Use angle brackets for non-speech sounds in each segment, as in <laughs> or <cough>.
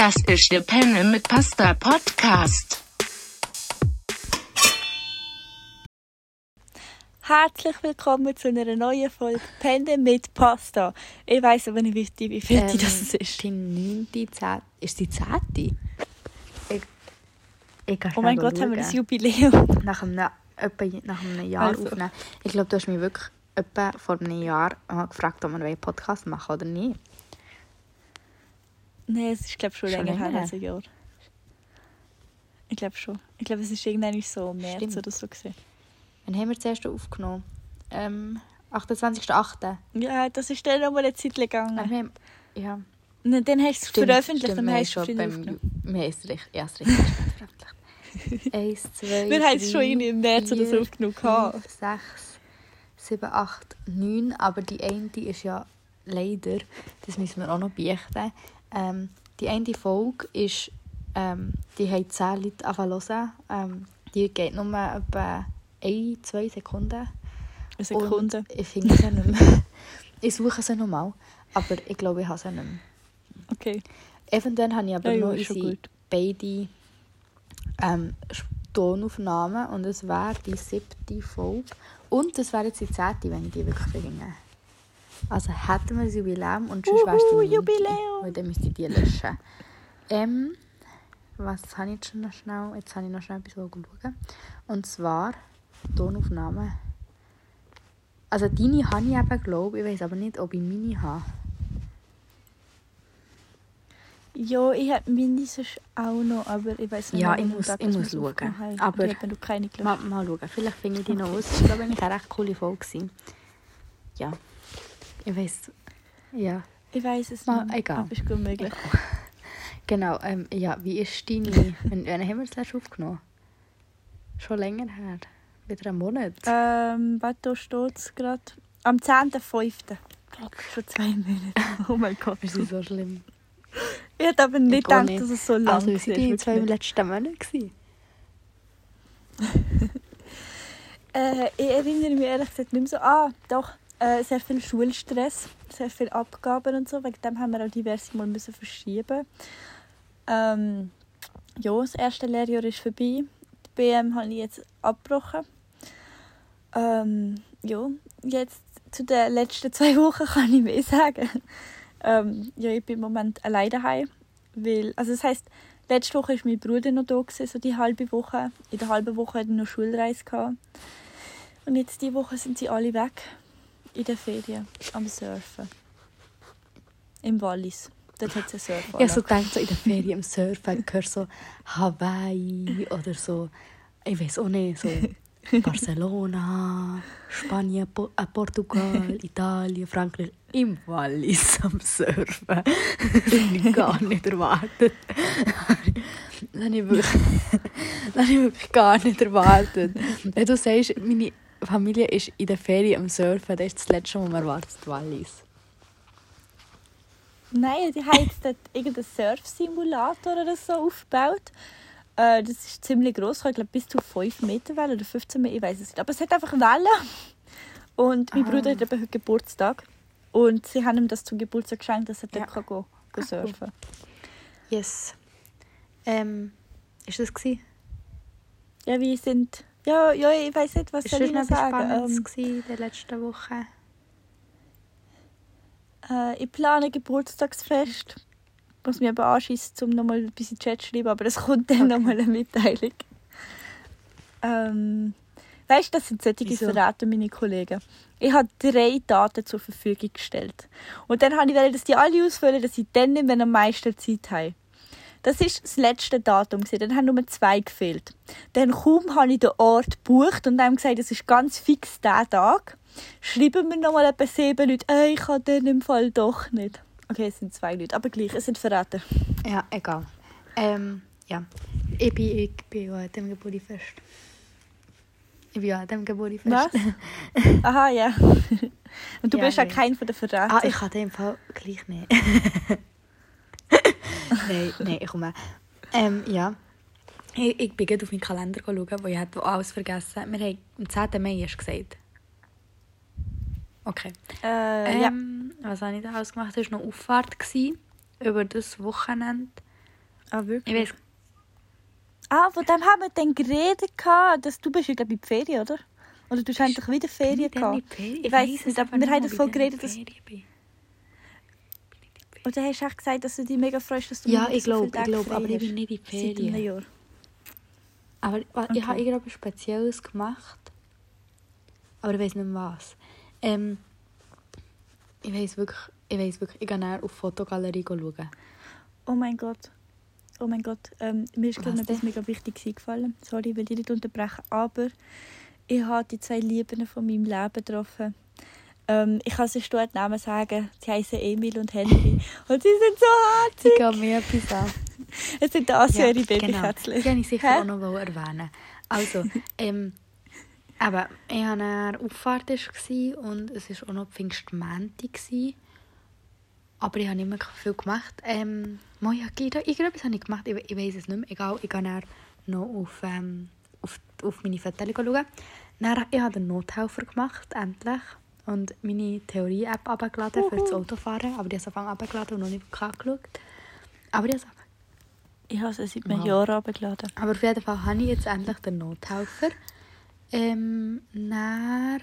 Das ist der Penne mit Pasta Podcast. Herzlich willkommen zu einer neuen Folge Penne mit Pasta. Ich weiß aber nicht, wie, wie viel Ähm, das ist. Die neunte, zehnte. Ist die zehnte? Ich, ich Oh mein Gott, haben wir das schauen. Jubiläum. Nach einem, etwa nach einem Jahr Also. aufnehmen. Ich glaube, du hast mich wirklich etwa vor einem Jahr mal gefragt, ob wir einen Podcast machen oder nicht. Nein, es ist glaube schon Schon länger her länger? als ein Jahr. Ich glaube schon. Ich glaube, es ist irgendwann so im März Stimmt. oder so gewesen. Wann haben wir zuerst aufgenommen? Ähm, 28.08. Ja, das ist dann nochmal eine Zeit gegangen. haben- Ja, Und dann hast du es veröffentlicht stimmt, dann hast du schon es beim Wir haben es richtig, ja, es richtig veröffentlicht. <laughs> Eins, zwei, Wir haben es schon irgendwie im März oder so aufgenommen. fünf, sechs, sieben, acht, neun. Aber die eine ist ja leider, das müssen wir auch noch beichten. Ähm, die eine Folge ist, ähm, die haben zehn Leute angefangen. Ähm, die geht nur etwa ein, zwei Sekunden. Eine Sekunde. Und ich finde sie nicht mehr. <laughs> ich suche sie nochmal, aber ich glaube, ich habe sie nicht mehr. Okay. Eventuell habe ich aber Ja, ja, ist schon unsere beide ähm, Tonaufnahmen und es wäre die siebte Folge. Und das wäre jetzt die zehnte, wenn ich die wirklich bringe. Also hätten wir das Jubiläum und die Uhu, neunte, Jubiläum. Weil dann müsste ich die löschen. ähm, was habe ich jetzt schon noch schnell? Jetzt habe ich noch schnell etwas schauen. Und zwar Tonaufnahmen. Also deine habe ich eben, glaube ich. Ich weiß aber nicht, ob ich meine habe. Ja, ich habe mindestens auch noch, aber ich weiß nicht, Ja, ich muss- Tag ich muss schauen. Aber- ich habe noch keine gelöscht. Mal, mal schauen. Vielleicht finde ich die noch aus. Das war, glaube ich, eine recht coole Folge. Ja. Ich weiß. Ja. Ich weiß es Mal, nicht. egal. Aber ist gut möglich. Genau. Ähm, ja, wie ist deine. Wann, haben wir das letzte aufgenommen? Schon länger her. Wieder einen Monat. Ähm, warte, steht es gerade. Am 10.05. Gerade schon zwei Monate. <laughs> Oh mein Gott. Wir sind so schlimm. Ich hätte aber nicht Ich gedacht, nicht. dass es so lang Also, wir ist. sind die zwei wirklich. letzten. Gewesen. <laughs> Äh, ich erinnere mich ehrlich gesagt nicht mehr so. Ah, doch. Äh, sehr viel Schulstress, sehr viel Abgaben und so. Wegen dem haben wir auch diverse Mal müssen verschieben. Ähm, ja, das erste Lehrjahr ist vorbei. Die BM habe ich jetzt abgebrochen. Ähm, ja, jetzt zu den letzten zwei Wochen <laughs> kann ich mehr sagen. Ähm, ja, ich bin im Moment alleine daheim, weil, also das heisst, letzte Woche war mein Bruder noch da, gewesen, so die halbe Woche. In der halben Woche hatte er noch Schulreise. Gehabt. Und jetzt diese Woche sind sie alle weg. In den Ferien. Am Surfen. Im Wallis. Dort hat es eine Surfanlage. Ich so gedacht, so in der Ferien im Surfen gehört so Hawaii oder so, ich weiß auch nicht, so <laughs> Barcelona, Spanien, po äh, Portugal, Italien, Frankreich, im Wallis am Surfen. Das habe ich gar nicht erwartet. Das habe ich wirklich, das habe ich wirklich gar nicht erwartet. Wenn du sagst, meine Familie ist in der Ferien am Surfen, das ist das Letzte, was man erwartet, Wallis. Nein, die haben jetzt dort irgendeinen Surf-Simulator oder so aufgebaut. Äh, das ist ziemlich groß, ich glaube bis zu 5 Meter Wellen oder 15 Meter, ich weiß es nicht. Aber es hat einfach Wellen. Und mein Ah. Bruder hat eben heute Geburtstag. Und sie haben ihm das zum Geburtstag geschenkt, dass er Ja. dort kann gehen Ah, surfen Yes. Ähm, ist das gewesen? Ja, wir sind... Ja, ja ich weiß nicht, was soll das ich noch sagen. Spannendes Ähm, gewesen in der letzten Woche? Äh, ich plane ein Geburtstagsfest. Ich muss mich aber anschießen, um nochmal ein bisschen Chat zu schreiben, aber es kommt dann Okay. nochmal eine Mitteilung. Ähm, weißt du, das sind solche Wieso? verraten meine Kollegen. Ich habe drei Daten zur Verfügung gestellt. Und dann habe ich dass die alle ausfüllen, dass ich dann nicht mehr am meisten Zeit habe. Das war das letzte Datum. Dann haben nur zwei gefehlt. Dann kaum habe ich den Ort gebucht und haben gesagt, es ist ganz fix der Tag. Schreiben mir nochmal etwa sieben Leute, «Ey, ich kann den im Fall doch nicht. Okay, es sind zwei Leute, aber gleich, es sind verraten. Ja, egal. Ähm, ja. Ich bin, ich bin ja an dem Geburtstagsfest. Ich bin ja an dem Geburtstagsfest. Was? <laughs> Aha, ja. <laughs> Und du Ja, bist ja kein von den Verrätern. Ah, ich kann den im Fall gleich nicht. Nein, nein, ich komme. Ähm, ja. Ich, ich bin gerade auf meinen Kalender schauen, wo ich hatte alles vergessen Wir haben am 10. Mai du gesagt. Okay. äh, ja. Ähm, Was habe ich da alles gemacht? Es war noch Auffahrt gewesen, über das Wochenende. Ah, wirklich? Ich weiß, Ah, von dem haben wir dann geredet, dass du bist ja, ich, in die Ferien, oder? Oder du hast eigentlich wieder Ferien ich gehabt. Ich weiss weiss nicht, aber wir haben davon ich geredet, dass- bin. Und dann hast du echt gesagt, dass du dich mega freust, dass du Ja, ich so glaube, ich Tage glaube, aber ich bin nicht in die Ferien. Aber wa- ich Okay. habe irgendetwas Spezielles gemacht. Aber ich weiß nicht was. Ähm, ich weiß wirklich, ich weiß wirklich, ich gehe näher auf die Fotogalerie schauen. Oh mein Gott. Oh mein Gott. Ähm, mir ist gerade etwas mega Wichtiges eingefallen. Sorry, ich will dich nicht unterbrechen. Aber ich habe die zwei Lieben von meinem Leben getroffen. Ähm, ich kann es sonst dort Namen sagen. Sie heißen Emil und Henry. Und sie sind so herzig. Ich gehe mir etwas an. <laughs> Es sind das ja, ihre genau. Babykätzchen. Die habe ich sicher Hä? auch noch erwähnen Also, ähm, aber ich hatte eine Auffahrt und es war auch noch Pfingstmänti. gewesen. Aber ich habe nicht mehr viel gemacht. Ähm, mal, ja, irgend- irgendetwas habe ich gemacht, ich, ich weiß es nicht mehr. Egal, ich gehe dann noch auf, ähm, auf, auf meine Fotos schauen. Dann, ich habe den Nothelfer gemacht, endlich. Und meine Theorie-App abgeladen für das Autofahren. Aber die habe es Anfang abgeladen und noch nicht angeschaut. Aber ich habe es Ich habe sie seit einem Wow. Jahr runtergeladen. aber auf jeden Fall habe ich jetzt endlich den Nothelfer. Ähm, dann,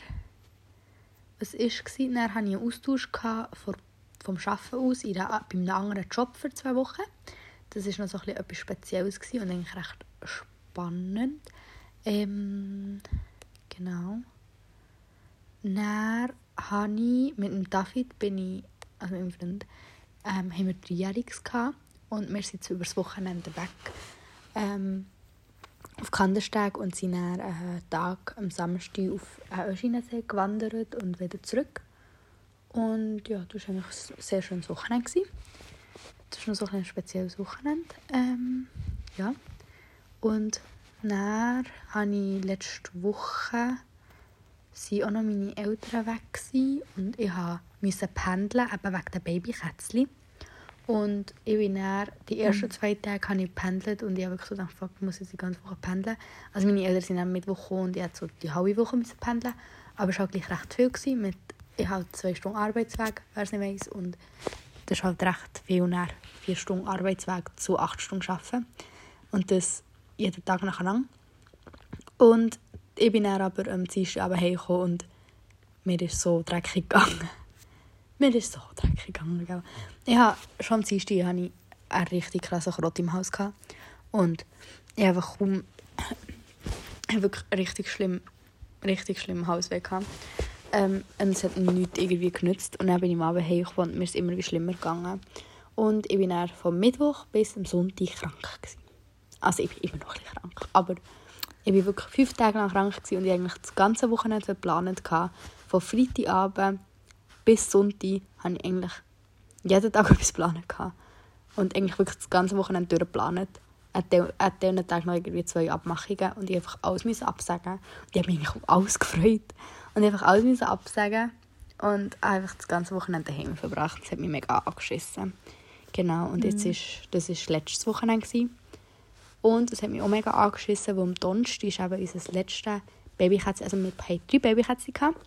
was war es? Dann hatte ich einen Austausch vor, vom Arbeiten aus in einer, bei einem anderen Job für zwei Wochen. Das war noch so ein bisschen etwas Spezielles gewesen und eigentlich recht spannend. Ähm, genau. Dann habe ich mit dem David, bin ich, also meinem Freund, ähm, haben wir Dreijähriges gehabt und wir sind über das Wochenende weg ähm, auf Kandersteg und sind dann einen Tag am Samstag auf einen Öschinensee gewandert und wieder zurück. Und ja, das war eigentlich ein sehr schönes Wochenende. Das war noch so ein spezielles Wochenende. Ähm, ja. Und dann habe ich letzte Woche sind auch noch meine Eltern weg gewesen und ich musste pendeln, eben wegen der Babykätzchen. Und ich bin dann, die ersten zwei Tage habe ich gependelt und ich habe wirklich so gedacht, fuck, ich muss jetzt die ganze Woche pendeln. Also meine Eltern sind am Mittwoch gekommen und ich musste so die halbe Woche müssen pendeln. Aber es war halt recht viel. Gewesen, mit, ich habe zwei Stunden Arbeitsweg, wer es nicht weiss. Und das ist halt recht viel, nach vier Stunden Arbeitsweg zu acht Stunden arbeiten. Und das jeden Tag nacheinander. Und ich bin dann aber am Dienstag aber heimgekommen und mir ist so dreckig gegangen. <laughs> Mir ist so dreckig gegangen. Gell? Ich habe, schon am Dienstag hatte ich einen richtig krassen Krott im Haus. Gehabt. Und ich habe kaum... <clears throat> Wirklich richtig schlimm, richtig schlimm Hausweg gehabt. Ähm, und es hat nichts irgendwie genützt. Und dann bin ich am Abend heimgekommen und mir ist immer wie schlimmer gegangen. Und ich bin dann vom Mittwoch bis am Sonntag krank. Gewesen. Also ich bin immer noch ein bisschen krank. Aber ich war wirklich fünf Tage lang krank und ich eigentlich das ganze Wochenende geplant. Von Freitagabend bis Sonntag hatte ich eigentlich jeden Tag <laughs> etwas geplant. Und eigentlich wirklich das ganze Wochenende durchgeplant. An diesen Tag noch irgendwie zwei Abmachungen und ich einfach alles müssen absagen. Und ich habe mich eigentlich auf alles <laughs> gefreut. Und ich einfach alles müssen absagen und einfach das ganze Wochenende daheim verbracht. Das hat mich mega angeschissen. Genau, und jetzt ist, das war letztes Wochenende. Gewesen. Und es hat mich auch mega angeschissen, weil am Donnerstag ist eben unser letztes Babykätzchen, also wir hatten drei Babykätzchen. gehabt.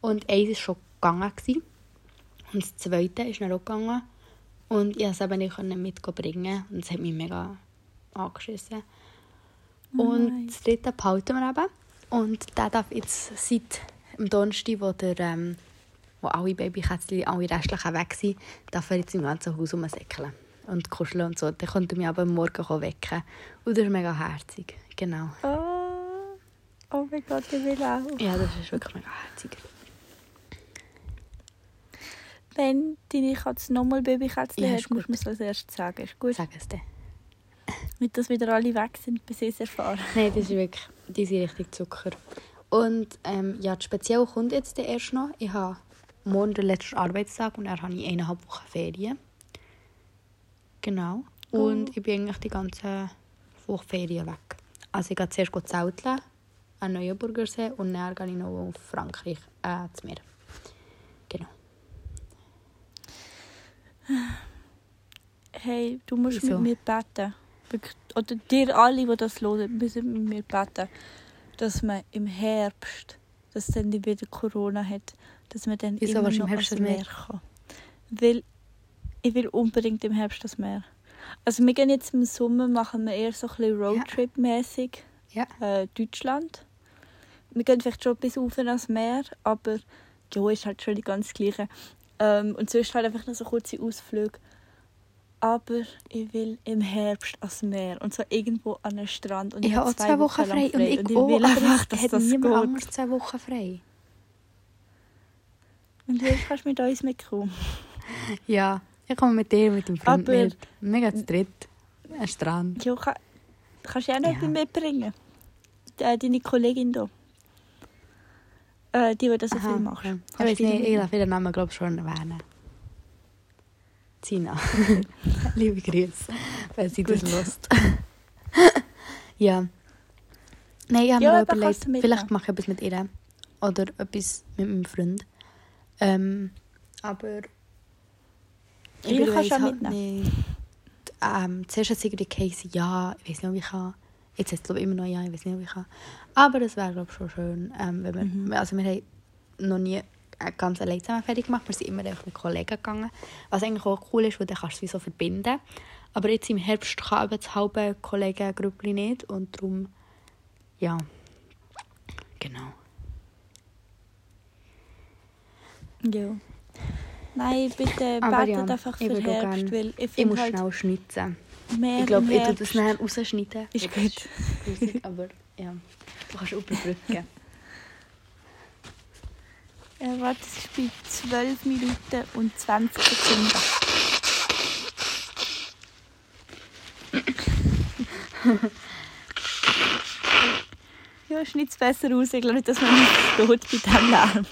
Und eins war schon gegangen. Gewesen. Und das zweite ist dann auch gegangen. Und ich konnte es eben nicht mitbringen. Und es hat mich mega angeschissen. Und das dritte behalten wir eben. Und der darf jetzt seit dem Donnerstag, wo, der, ähm, wo alle Babykätzchen, alle restlichen weg sind, darf er jetzt im ganzen Haus rumsäckeln und kuscheln und so. Dann konnte mich aber am Morgen wecken. Und das ist mega herzig. Genau. Oh, oh mein Gott, ich will auch. Ja, das ist wirklich mega herzig. Wenn deine Katze nochmal Babykätzchen Ja, hat, musst du das als erstes sagen. Ist gut. Sag es dir. Nicht, dass wieder alle weg sind, bis ich es erfahre. Nein, das ist wirklich, die sind richtig Zucker. Und ähm, ja, das Spezielle kommt jetzt dann erst noch. Ich habe morgen den letzten Arbeitstag und dann habe ich eineinhalb Wochen Ferien. Genau. Und ich bin eigentlich die ganze Woche Ferien weg. Also ich gehe zuerst zelteln an Neuenburgersee und dann gehe ich noch auf Frankreich, äh, zu Meer. Genau. Hey, du musst Wieso? mit mir beten. Oder dir alle, die das hören, müssen mit mir beten, dass man im Herbst, dass dann wieder Corona hat, dass man dann Wieso immer noch im Herbst ans? Meer kann. Weil ich will unbedingt im Herbst das Meer. Also wir gehen jetzt im Sommer, machen wir eher so ein bisschen Roadtrip-mäßig Ja. äh, Deutschland. Wir gehen vielleicht schon bis auf ans Meer, aber ja, ist halt schon die ganz gleiche. Ähm, und sonst halt einfach noch so kurze Ausflüge. Aber ich will im Herbst ans Meer und so irgendwo an den Strand. Und Ich habe auch zwei Wochen frei. Und ich, und <laughs> ich auch, will einfach, dass hat das niemand geht. anders zwei Wochen frei. Und du kannst mit uns mitkommen. Ja, ich komme mit dir, mit dem Freund Aber- mit. Gehen zu dritt. Ein Strand. Ja, kann, kannst du auch noch Ja. etwas mitbringen? Äh, deine Kollegin hier. Äh, die, die das so Aha, viel macht. Ich weiß nicht, ich darf ihren Namen glaube ich schon erwähnen. Zina. <laughs> Liebe Grüße, wenn sie das Gut. lust. <laughs> ja. Nein, ich habe Ja, mir überlegt, vielleicht mache ich etwas mit ihr. Oder etwas mit meinem Freund. Ähm, aber... Ihr kannst weiss auch halt mitnehmen. nicht. Ähm, zuerst hat es irgendwie geheißen, ja, ich weiß nicht, ob ich kann. Jetzt heißt es glaube ich immer noch ja, ich weiß nicht, ob ich kann. Aber das wäre glaube ich schon schön. Ähm, wenn wir, Mhm. Also wir haben noch nie äh, ganz allein zusammen fertig gemacht. Wir sind immer einfach mit Kollegen gegangen. Was eigentlich auch cool ist, weil dann kannst du es so verbinden. Aber jetzt im Herbst kann eben das halbe Kollegengrüppli nicht. Und darum, ja, genau. Ja. Nein, bitte Aber betet ja, einfach ich für auch Herbst, gerne- weil ich Ich muss halt schnell schnitzen. mehr Ich glaube, ich tue das nachher rausschneiden. Ist Das gut. grusig, <laughs> aber ja, du kannst überbrücken. Äh, warte, es ist bei 12 Minuten und 20 Sekunden. <laughs> ja, schneid es besser aus. Ich glaube nicht, dass man nicht steht bei diesem Lärm.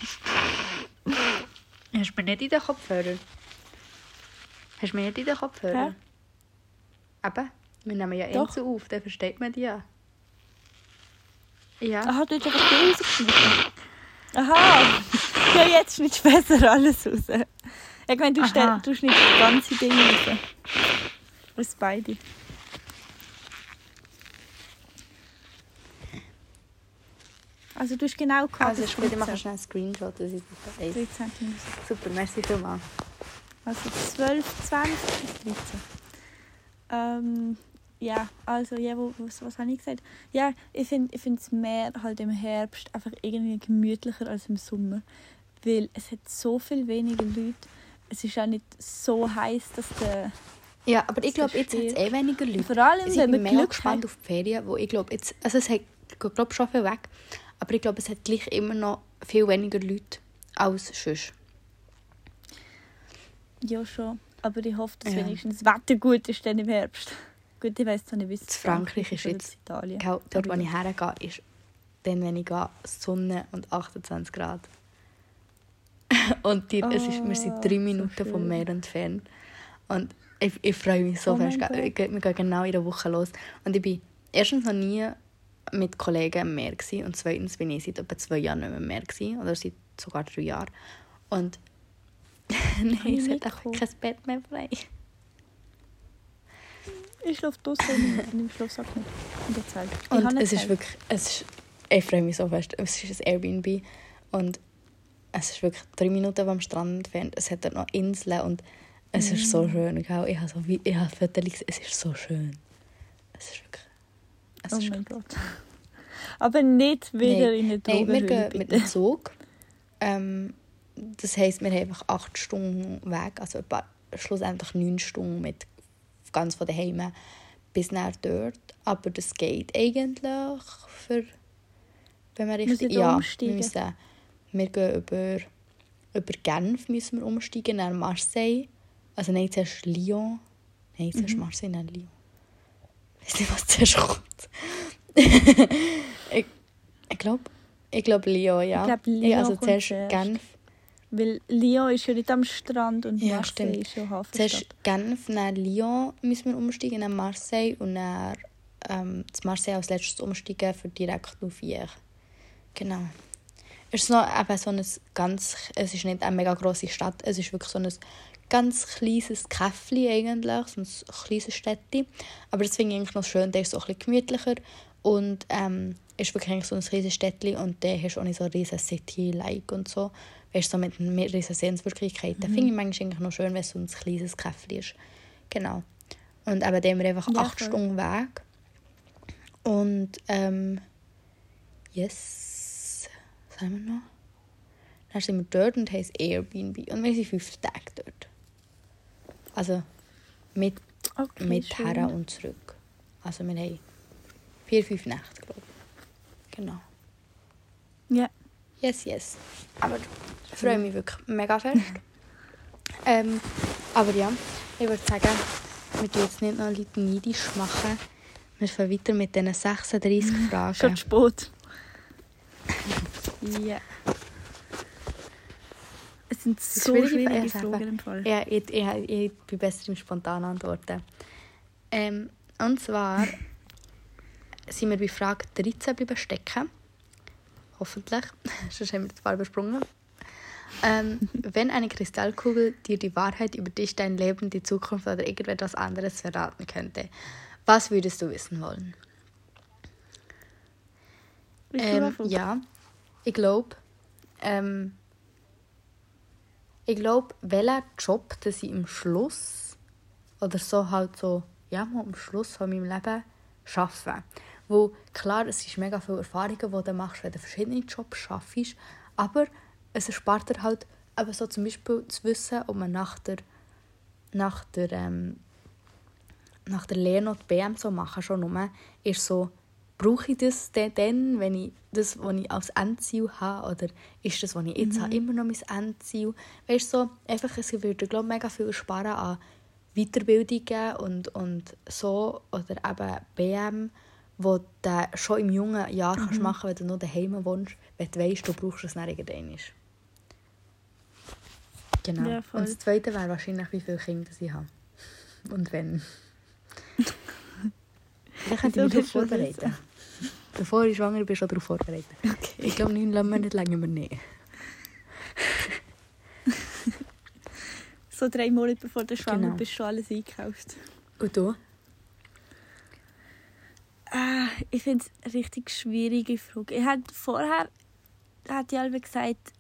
Hast du mir nicht in den Kopfhörer? Hast du mir nicht in den Kopfhörer? Eben, wir nehmen ja Doch. Enzo auf, dann versteht man die ja. Ja. Aha, du hast einfach die rausgeschnitten. Aha! Ja, jetzt schneidest du besser alles raus. Ich meine, du, stell, du schneidest das ganze Ding raus. Aus beide. Also du hast genau gehabt. Also ist gut, ich mache 13. schnell einen Screenshot, das weiss. 13 Minuten. Super, merci vielmals. Also 12, 20 bis 13. Ähm, ja, also ja, wo, was, was habe ich gesagt? Ja, ich finde ich das Meer halt im Herbst einfach irgendwie gemütlicher als im Sommer. Weil es hat so viel weniger Leute. Es ist auch nicht so heiß, dass der... Ja, aber ich glaube, jetzt hat es eh weniger Leute. Vor allem, ich wenn bin mega Glück gespannt hat. auf die Ferien, wo ich glaube, jetzt, also es hat, glaube schon viel weg, aber ich glaube, es hat gleich immer noch viel weniger Leute als sonst. Ja, schon. Aber ich hoffe, dass Ja. wenigstens das Wetter gut ist dann im Herbst. Gut, ich weiss zwar nicht, wie es Frankreich ist jetzt- Italien. Gell, dort, wo ich hergehe, ist dann, wenn ich gehe, Sonne und 28 Grad. <laughs> und die, es ist, wir sind Oh, drei so Minuten vom schön. Meer entfernt. Und ich, ich freue mich so Oh fest. Wir gehen genau in der Woche los. Und ich bin erstens noch nie mit Kollegen im Meer gewesen, und zweitens bin ich seit etwa zwei Jahren nicht mehr im Meer gewesen, oder seit sogar drei Jahren. Und <laughs> nein, es hat mitkommen? kein Bett mehr frei. Ich schlafe draußen und ich Schlafsack nicht. In der Zeit. Ich Und es ist Zeit. wirklich, es ist, ich freue mich so fest. Es ist ein Airbnb und es ist wirklich drei Minuten vom Strand entfernt. Es hat dort noch Inseln und es ist Mm. so schön. Gell? Ich habe so ich habe Fotos gesehen. Es ist so schön. Es ist wirklich, es Oh mein Gott. <laughs> Aber nicht wieder in eine Nein, wir Drogenhöhle, gehen mit dem Zug. Ähm, das heisst, wir haben einfach acht Stunden Weg, also etwa, schlussendlich neun Stunden mit ganz von daheim bis nach dort. Aber das geht eigentlich für, wenn wir richtig... Ja, umsteigen? wir müssen, wir gehen über, über Genf müssen wir umsteigen, nach Marseille. Also nein, zuerst Lyon. Nein, zuerst Mhm. Marseille, dann Lyon. Ich weiß nicht, was kommt. ich ich glaube, ich glaube Lyon, ja. Ich glaub, Lyon also kommt zuerst zuerst. Genf. Weil Lyon ist ja nicht am Strand und Ja, Marseille stimmt. ist ja Hafenstadt. Zuerst Genf, dann Lyon müssen wir umsteigen, dann Marseille und dann ähm, zu Marseille als letztes umsteigen für direkt auf Vier. Genau. Es ist noch eben so ein ganz, es ist nicht eine mega grosse Stadt, es ist wirklich so ein ganz kleines Käffli eigentlich, so ein kleines Städtchen. Aber das finde ich eigentlich noch schön, der ist so ein bisschen gemütlicher und ähm, ist wirklich so ein kleines Städtchen und der hast auch nicht so ein riesen City-like und so. Weißt du, so mit mit riesen Sehenswürdigkeiten. Finde ich manchmal eigentlich noch schön, wenn es so ein kleines Käffli ist. Genau. Und eben, da haben wir einfach Ja, acht voll. Stunden Weg. Und, ähm, yes, was haben wir noch? Dann sind wir dort und haben Airbnb. Und wir sind fünf Tage dort. Also, mit, Okay, mit schön. her und zurück. Also, wir haben vier, fünf Nächte, glaube ich. Genau. Ja. Yes, yes. Aber ich freue mich wirklich mega fest. <laughs> ähm, aber ja, ich würde sagen, wir tun jetzt nicht noch Leute neidisch machen. Wir fahren weiter mit diesen 36 <laughs> Schon Fragen. spät. <laughs> ja. Es sind so schwierige schwierige Fragen. Im Fall. Ja, ich, ich, ich bin besser im spontanen Antworten. Ähm, und zwar sind wir bei Frage 13 bleiben stecken. Hoffentlich. <laughs> Sonst haben wir das paar übersprungen. Ähm, <laughs> wenn eine Kristallkugel dir die Wahrheit über dich, dein Leben, die Zukunft oder irgendetwas anderes verraten könnte, was würdest du wissen wollen? Du Ähm, ja, ich glaube, ähm, ich glaube, welcher Job, dass ich am Schluss oder so halt so, ja, am Schluss von meinem Leben arbeite. Wo, klar, es ist mega viel Erfahrungen, die du machst, wenn du verschiedene Jobs schaffst, aber es erspart dir halt eben so zum Beispiel zu wissen, ob man nach der, nach der, ähm, nach der Lehre noch die BM so machen schon nur, ist so, brauche ich das denn, dann, wenn ich das, was ich als Endziel habe, oder ist das, was ich jetzt habe, immer noch mein Endziel? Weißt du, so, einfach, es würde, glaube ich, mega viel sparen an Weiterbildungen und, und so, oder eben BM, wo du schon im jungen Jahr kannst machen wenn du noch daheim wohnst, wenn du weißt, du brauchst es dann irgendwann. Genau. Ja, und das Zweite wäre wahrscheinlich, wie viele Kinder ich habe. Und wenn. <laughs> Vielleicht könnte ich mich vorbereiten. Bevor ich schwanger bin, schon darauf vorbereitet. Ich glaube, neun Monate länger wir nicht. <laughs> So drei Monate bevor du schwanger Genau. bist, schon alles eingekauft. Und du? Ah, ich finde es eine richtig schwierige Frage. Ich hatte vorher hat ich alle gesagt,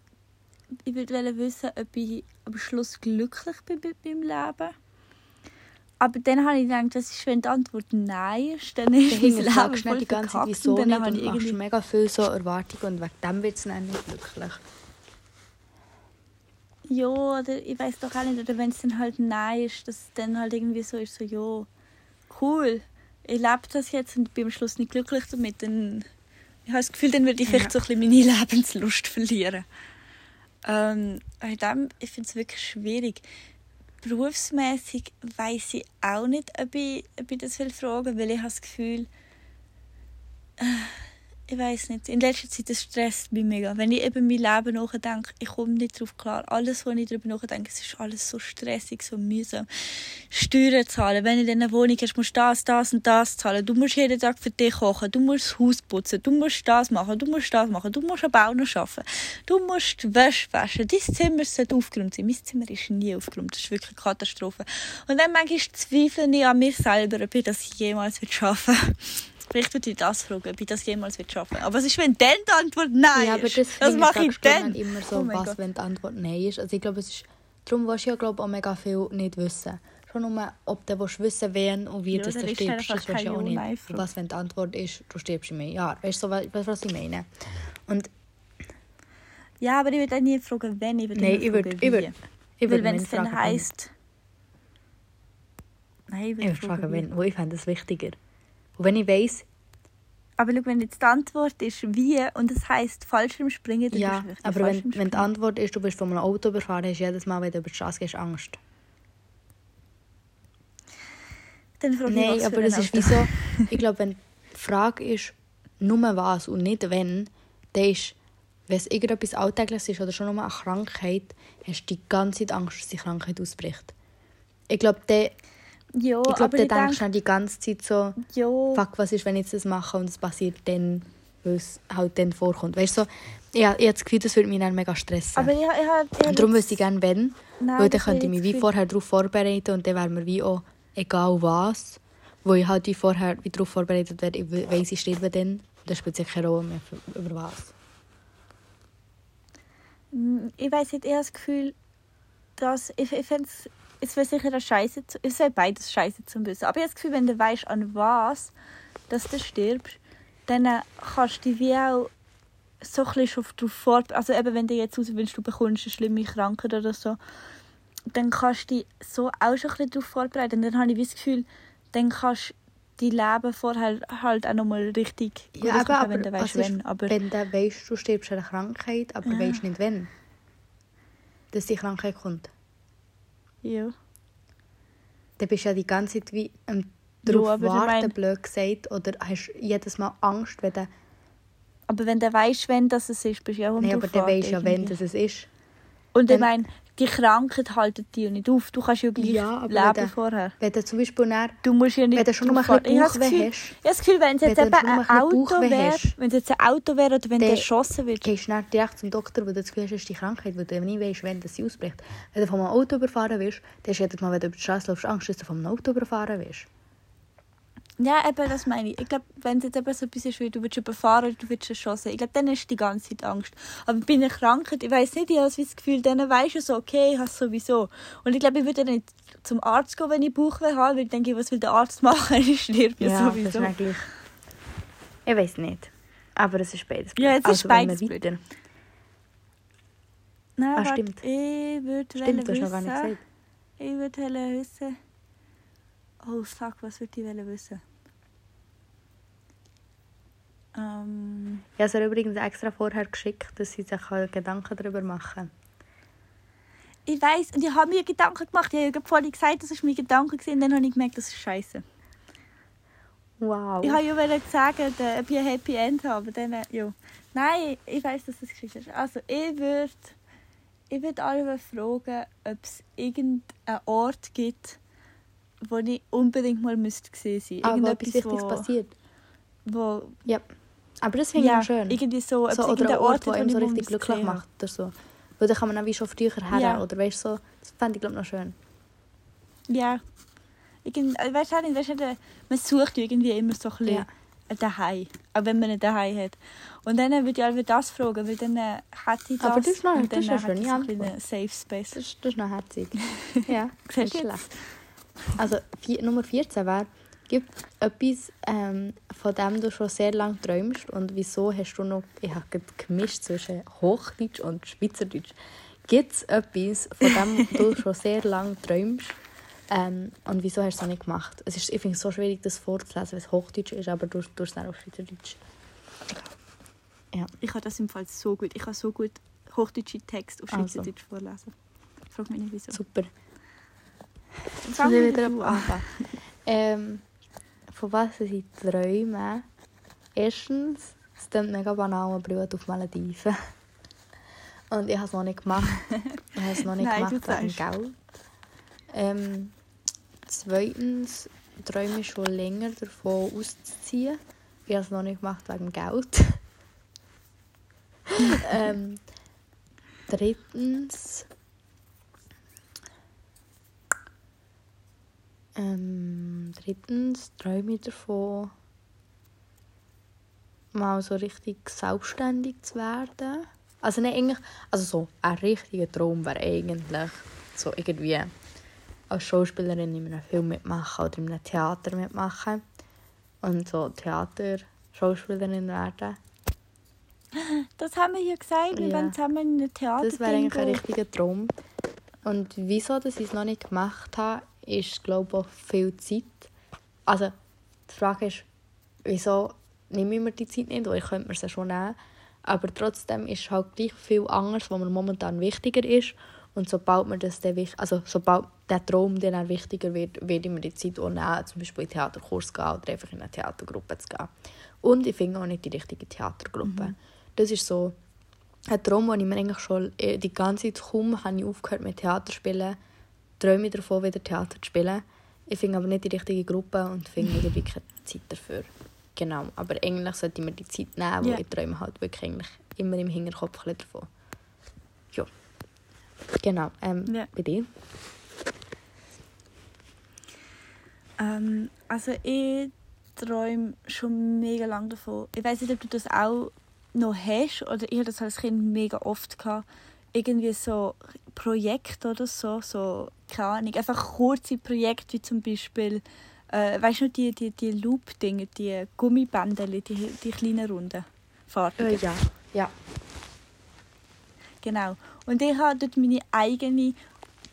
ich würde wissen, ob ich am Schluss glücklich bin mit meinem Leben. Aber dann habe ich gedacht, was ist, wenn die Antwort Nein ist, dann ist Dahinter Leben voll nicht die ganze Zeit, wieso Und dann nicht habe und ich irgendwie... mega viel so Erwartungen und wegen dem wird es dann nicht glücklich. Ja, oder ich weiß doch auch nicht, oder wenn es dann halt Nein ist, dass es dann halt irgendwie so ist, so, ja, cool, ich lebe das jetzt und bin am Schluss nicht glücklich damit, dann ich habe das Gefühl, dann würde ich vielleicht so ein bisschen meine <laughs> Lebenslust verlieren. Ähm, ich finde es wirklich schwierig. Berufsmäßig weiß ich auch nicht, ob ich, ob ich das will fragen, weil ich habe das Gefühl, äh, ich weiß nicht. In letzter Zeit das stresst mich mega. Wenn ich eben mein Leben nachdenke, ich komme nicht darauf klar. Alles, was ich darüber nachdenke, ist alles so stressig, so mühsam. Steuern zahlen. Wenn du in einer Wohnung hast, musst du das, das und das zahlen. Du musst jeden Tag für dich kochen. Du musst das Haus putzen. Du musst das machen. Du musst das machen. Du musst aber auch noch arbeiten. Du musst Wäsche waschen. Dein Zimmer sollte aufgeräumt sein. Mein Zimmer ist nie aufgeräumt. Das ist wirklich eine Katastrophe. Und dann manchmal zweifle ich an mir selber, ob ich das jemals schaffen will. Vielleicht würde ich das fragen, ob ich das jemals schaffen will. Aber was ist, wenn dann die Antwort Nein ja, aber ist? das mache ich dann? immer so, Oh was, Gott. wenn die Antwort Nein ist. Also ich glaube, es ist, darum willst du ja glaube ich, auch mega viel nicht wissen. Schon nur, ob du willst wissen wen und wie Ja, das du ist stirbst, das weißt du ja auch nicht. Was, wenn die Antwort ist, du stirbst in einem Jahr. Weißt du, so, was, was ich meine? Und Ja, aber ich würde auch nie fragen, wenn. Ich würde Nein, ich würde ich wie. würd, ich Weil wenn es dann heisst... Nein, ich würde würde fragen, wenn. Wo ich fände das wichtiger. Und wenn ich weiss, Aber schau, wenn jetzt die Antwort ist «wie» und es heisst «Fallschirmspringen», dann ja, bist du aber wenn, wenn die. Antwort ist, du bist von einem Auto überfahren, hast du jedes Mal, wenn du über die Straße gehst, Angst. Dann frage ich, Nein, was aber das ist wie so, <laughs> ich glaube, wenn die Frage ist, nur was und nicht wenn, dann ist, wenn es irgendetwas Alltägliches ist oder schon nur eine Krankheit, hast du die ganze Zeit Angst, dass die Krankheit ausbricht. Ich glaube, dann, Ja, ich aber glaub, ich dann denkst du denke, dann die ganze Zeit so, ja, fuck, was ist, wenn ich jetzt das mache und es passiert dann, weil es halt dann vorkommt. Weißt du, so, ich, ich habe das Gefühl, das würde mich dann mega stressen. aber ich, ich, ich, ich und darum wüsste ich gerne, wenn. Nein, weil dann könnte ich mich ich wie vorher darauf vorbereiten und dann wäre mir wie auch egal was. Wo ich halt wie vorher wie darauf vorbereitet werde, ich we- weiss, ich sterbe dann. Dann spielt es ja keine Rolle mehr, über was. Mm, ich weiß nicht, ich habe das Gefühl, dass ich, ich es es wäre sicher eine Scheiße, zu, es wäre beides Scheiße zum Wissen. Aber ich habe das Gefühl, wenn du weißt, an was dass du stirbst, dann äh, kannst du dich wie auch so ein bisschen schon darauf vorbereiten. Also eben, wenn du jetzt rauswillst, du bekommst eine schlimme Krankheit oder so, dann kannst du dich so auch schon ein bisschen darauf vorbereiten. Und dann habe ich das Gefühl, dann kannst du dein Leben vorher halt auch nochmal richtig gut Ja, aber, ausmachen, wenn aber du weißt, ist, wenn. Aber wenn du weißt, du stirbst an einer Krankheit, aber Ja. weißt nicht wann, dass die Krankheit kommt, ja. dann bist du ja die ganze Zeit wie am Ja, darauf ich warten, mein- blöd gesagt, oder hast jedes Mal Angst, wenn du... aber wenn du weißt, wenn das es ist, bist du ja auch Nein, aber dann du ja, wenn das es ist. Und ich meine, die Krankheit haltet dich ja nicht auf. Du kannst ja gleich Ja, leben wenn der- vorher. Wenn du zum Beispiel dann, Du musst ja nicht wenn du schon mal ein bisschen Bauchweh hast, Ich habe das Gefühl, wenn es jetzt Wenn eben ein Auto wäre, wenn jetzt ein Auto wäre oder wenn du dann erschossen wird. gehst du direkt zum Doktor, weil du das Gefühl hast, ist die Krankheit, weil du nicht weißt, das sie ausbricht. Wenn du von einem Auto überfahren wirst, dann hast du jedes Mal, wenn du über die Straße läufst, Angst, dass du von einem Auto überfahren wirst. Ja, eben, das meine ich. Ich glaube, wenn es jetzt eben so etwas ist, wie du willst überfahren du willst erschossen, ich glaube, dann ist die ganze Zeit Angst. Aber bei einer Krankheit, ich weiß nicht, ich habe das Gefühl, dann weisst du so, okay, ich habe es sowieso. Und ich glaube, ich würde dann nicht zum Arzt gehen, wenn ich Bauchweh habe, weil ich denke, was will der Arzt machen? <laughs> Ich stirb ja, das ist sowieso. eigentlich... Ich weiß nicht. Aber es ist beides. Ja, es ist also, wir beides weiter- Nein, Ah, stimmt. ich würde Stimmt, du hast noch gar nicht gesagt. Ich würde wissen... Oh, fuck, was würde ich wissen? Ich habe es ihr übrigens extra vorher geschickt, dass sie sich halt Gedanken darüber machen. Ich weiß und ich habe mir Gedanken gemacht. Ich habe ja vorhin gesagt, das ist mein Gedanke und dann habe ich gemerkt, das ist scheiße. Wow. Ich habe ja sagen, dass ob ich ein Happy End habe, aber dann, ja. Nein, ich weiß, dass das Geschichte ist. Also ich würde, ich würde alle fragen, ob es irgendeinen Ort gibt, wo ich unbedingt mal müsste gesehen sein. Aber etwas Irgendetwas, Wichtiges wo, passiert. wo Ja. Aber das finde ich ja, auch schön. irgendwie so, so, oder ein Ort, der einem so ich richtig glücklich macht. Oder so. Weil da kann man auch wie schon früher her. Ja. Oder weißt so, das fände ich glaube noch schön. Ja. Irgend, äh, weißt du, nicht, weißt du, man sucht irgendwie immer so ein bisschen Ja. Daheim, auch wenn man ein Daheim hat. Und dann würde ich auch das fragen, weil dann äh, hätte ich das Aber das ist noch- und das ist dann ich ein Safe Space. Das, ist- das ist noch herzig. <laughs> ja, nicht du jetzt? schlecht. Also vier, Nummer 14 wäre, gibt etwas, ähm, von dem du schon sehr lange träumst und wieso hast du noch, ich habe gemischt zwischen Hochdeutsch und Schweizerdeutsch. Gibt es etwas, von dem <laughs> du schon sehr lange träumst ähm, und wieso hast du es noch nicht gemacht? Es ist, ich finde es so schwierig, das vorzulesen, weil es Hochdeutsch ist, aber du tust es dann auf Schweizerdeutsch. Ja. Ich kann das im Fall so gut. Ich kann so gut hochdeutsche Texte auf Also. Schweizerdeutsch vorlesen. Frag mich nicht wieso. Super. Jetzt Soll ich wieder anfangen? ähm, von was ich träume? Erstens, es klingt mega banal, aber ich will auf Malediven. Und ich habe es noch nicht gemacht. <laughs> Ich habe es noch nicht Nein, gemacht wegen. Geld. Ähm, zweitens träume ich schon länger davon auszuziehen. Ich habe es noch nicht gemacht wegen Geld. <laughs> <laughs> ähm, drittens Ähm, drittens träume ich davon, mal so richtig selbstständig zu werden. Also nicht eigentlich, also so ein richtiger Traum wäre eigentlich so irgendwie als Schauspielerin in einem Film mitmachen oder in einem Theater mitmachen und so Theater-Schauspielerin werden. Das haben wir ja gesagt, wir Ja. wollen zusammen in ein Theater Das wäre eigentlich ein richtiger Traum. Und wieso dass ich es noch nicht gemacht habe, ist, glaube ich, auch viel Zeit. Also, die Frage ist, wieso nehme ich mir die Zeit nicht? Oder ich könnte mir sie schon nehmen. Aber trotzdem ist halt gleich viel anderes, was mir momentan wichtiger ist. Und sobald mir das dann also sobald der Traum dann auch wichtiger wird, werde ich mir die Zeit auch nehmen, zum Beispiel in einen Theaterkurs gehen oder einfach in eine Theatergruppe zu gehen. Und ich finde auch nicht die richtige Theatergruppe. Das ist so ein Traum, den ich mir eigentlich schon äh, die ganze Zeit kaum habe ich aufgehört mit Theater zu spielen, träume ich davon, wieder Theater zu spielen. Ich finde aber nicht die richtige Gruppe und finde irgendwie keine Zeit dafür. Genau, aber eigentlich sollte ich mir die Zeit nehmen, weil Ja. ich träume halt wirklich eigentlich immer im Hinterkopf davon. Ja. Genau, ähm, Ja. bei dir? Ähm, also ich träume schon mega lange davon. Ich weiß nicht, ob du das auch noch hast oder ich hatte das als Kind mega oft gehabt. Irgendwie so Projekte oder so, so, keine Ahnung, einfach kurze Projekte, wie zum Beispiel, äh, weißt du noch, die, die, die Loop-Dinge, die Gummibänder, die, die kleinen runden Farben. Äh, ja, ja. Genau. Und ich habe dort meine eigene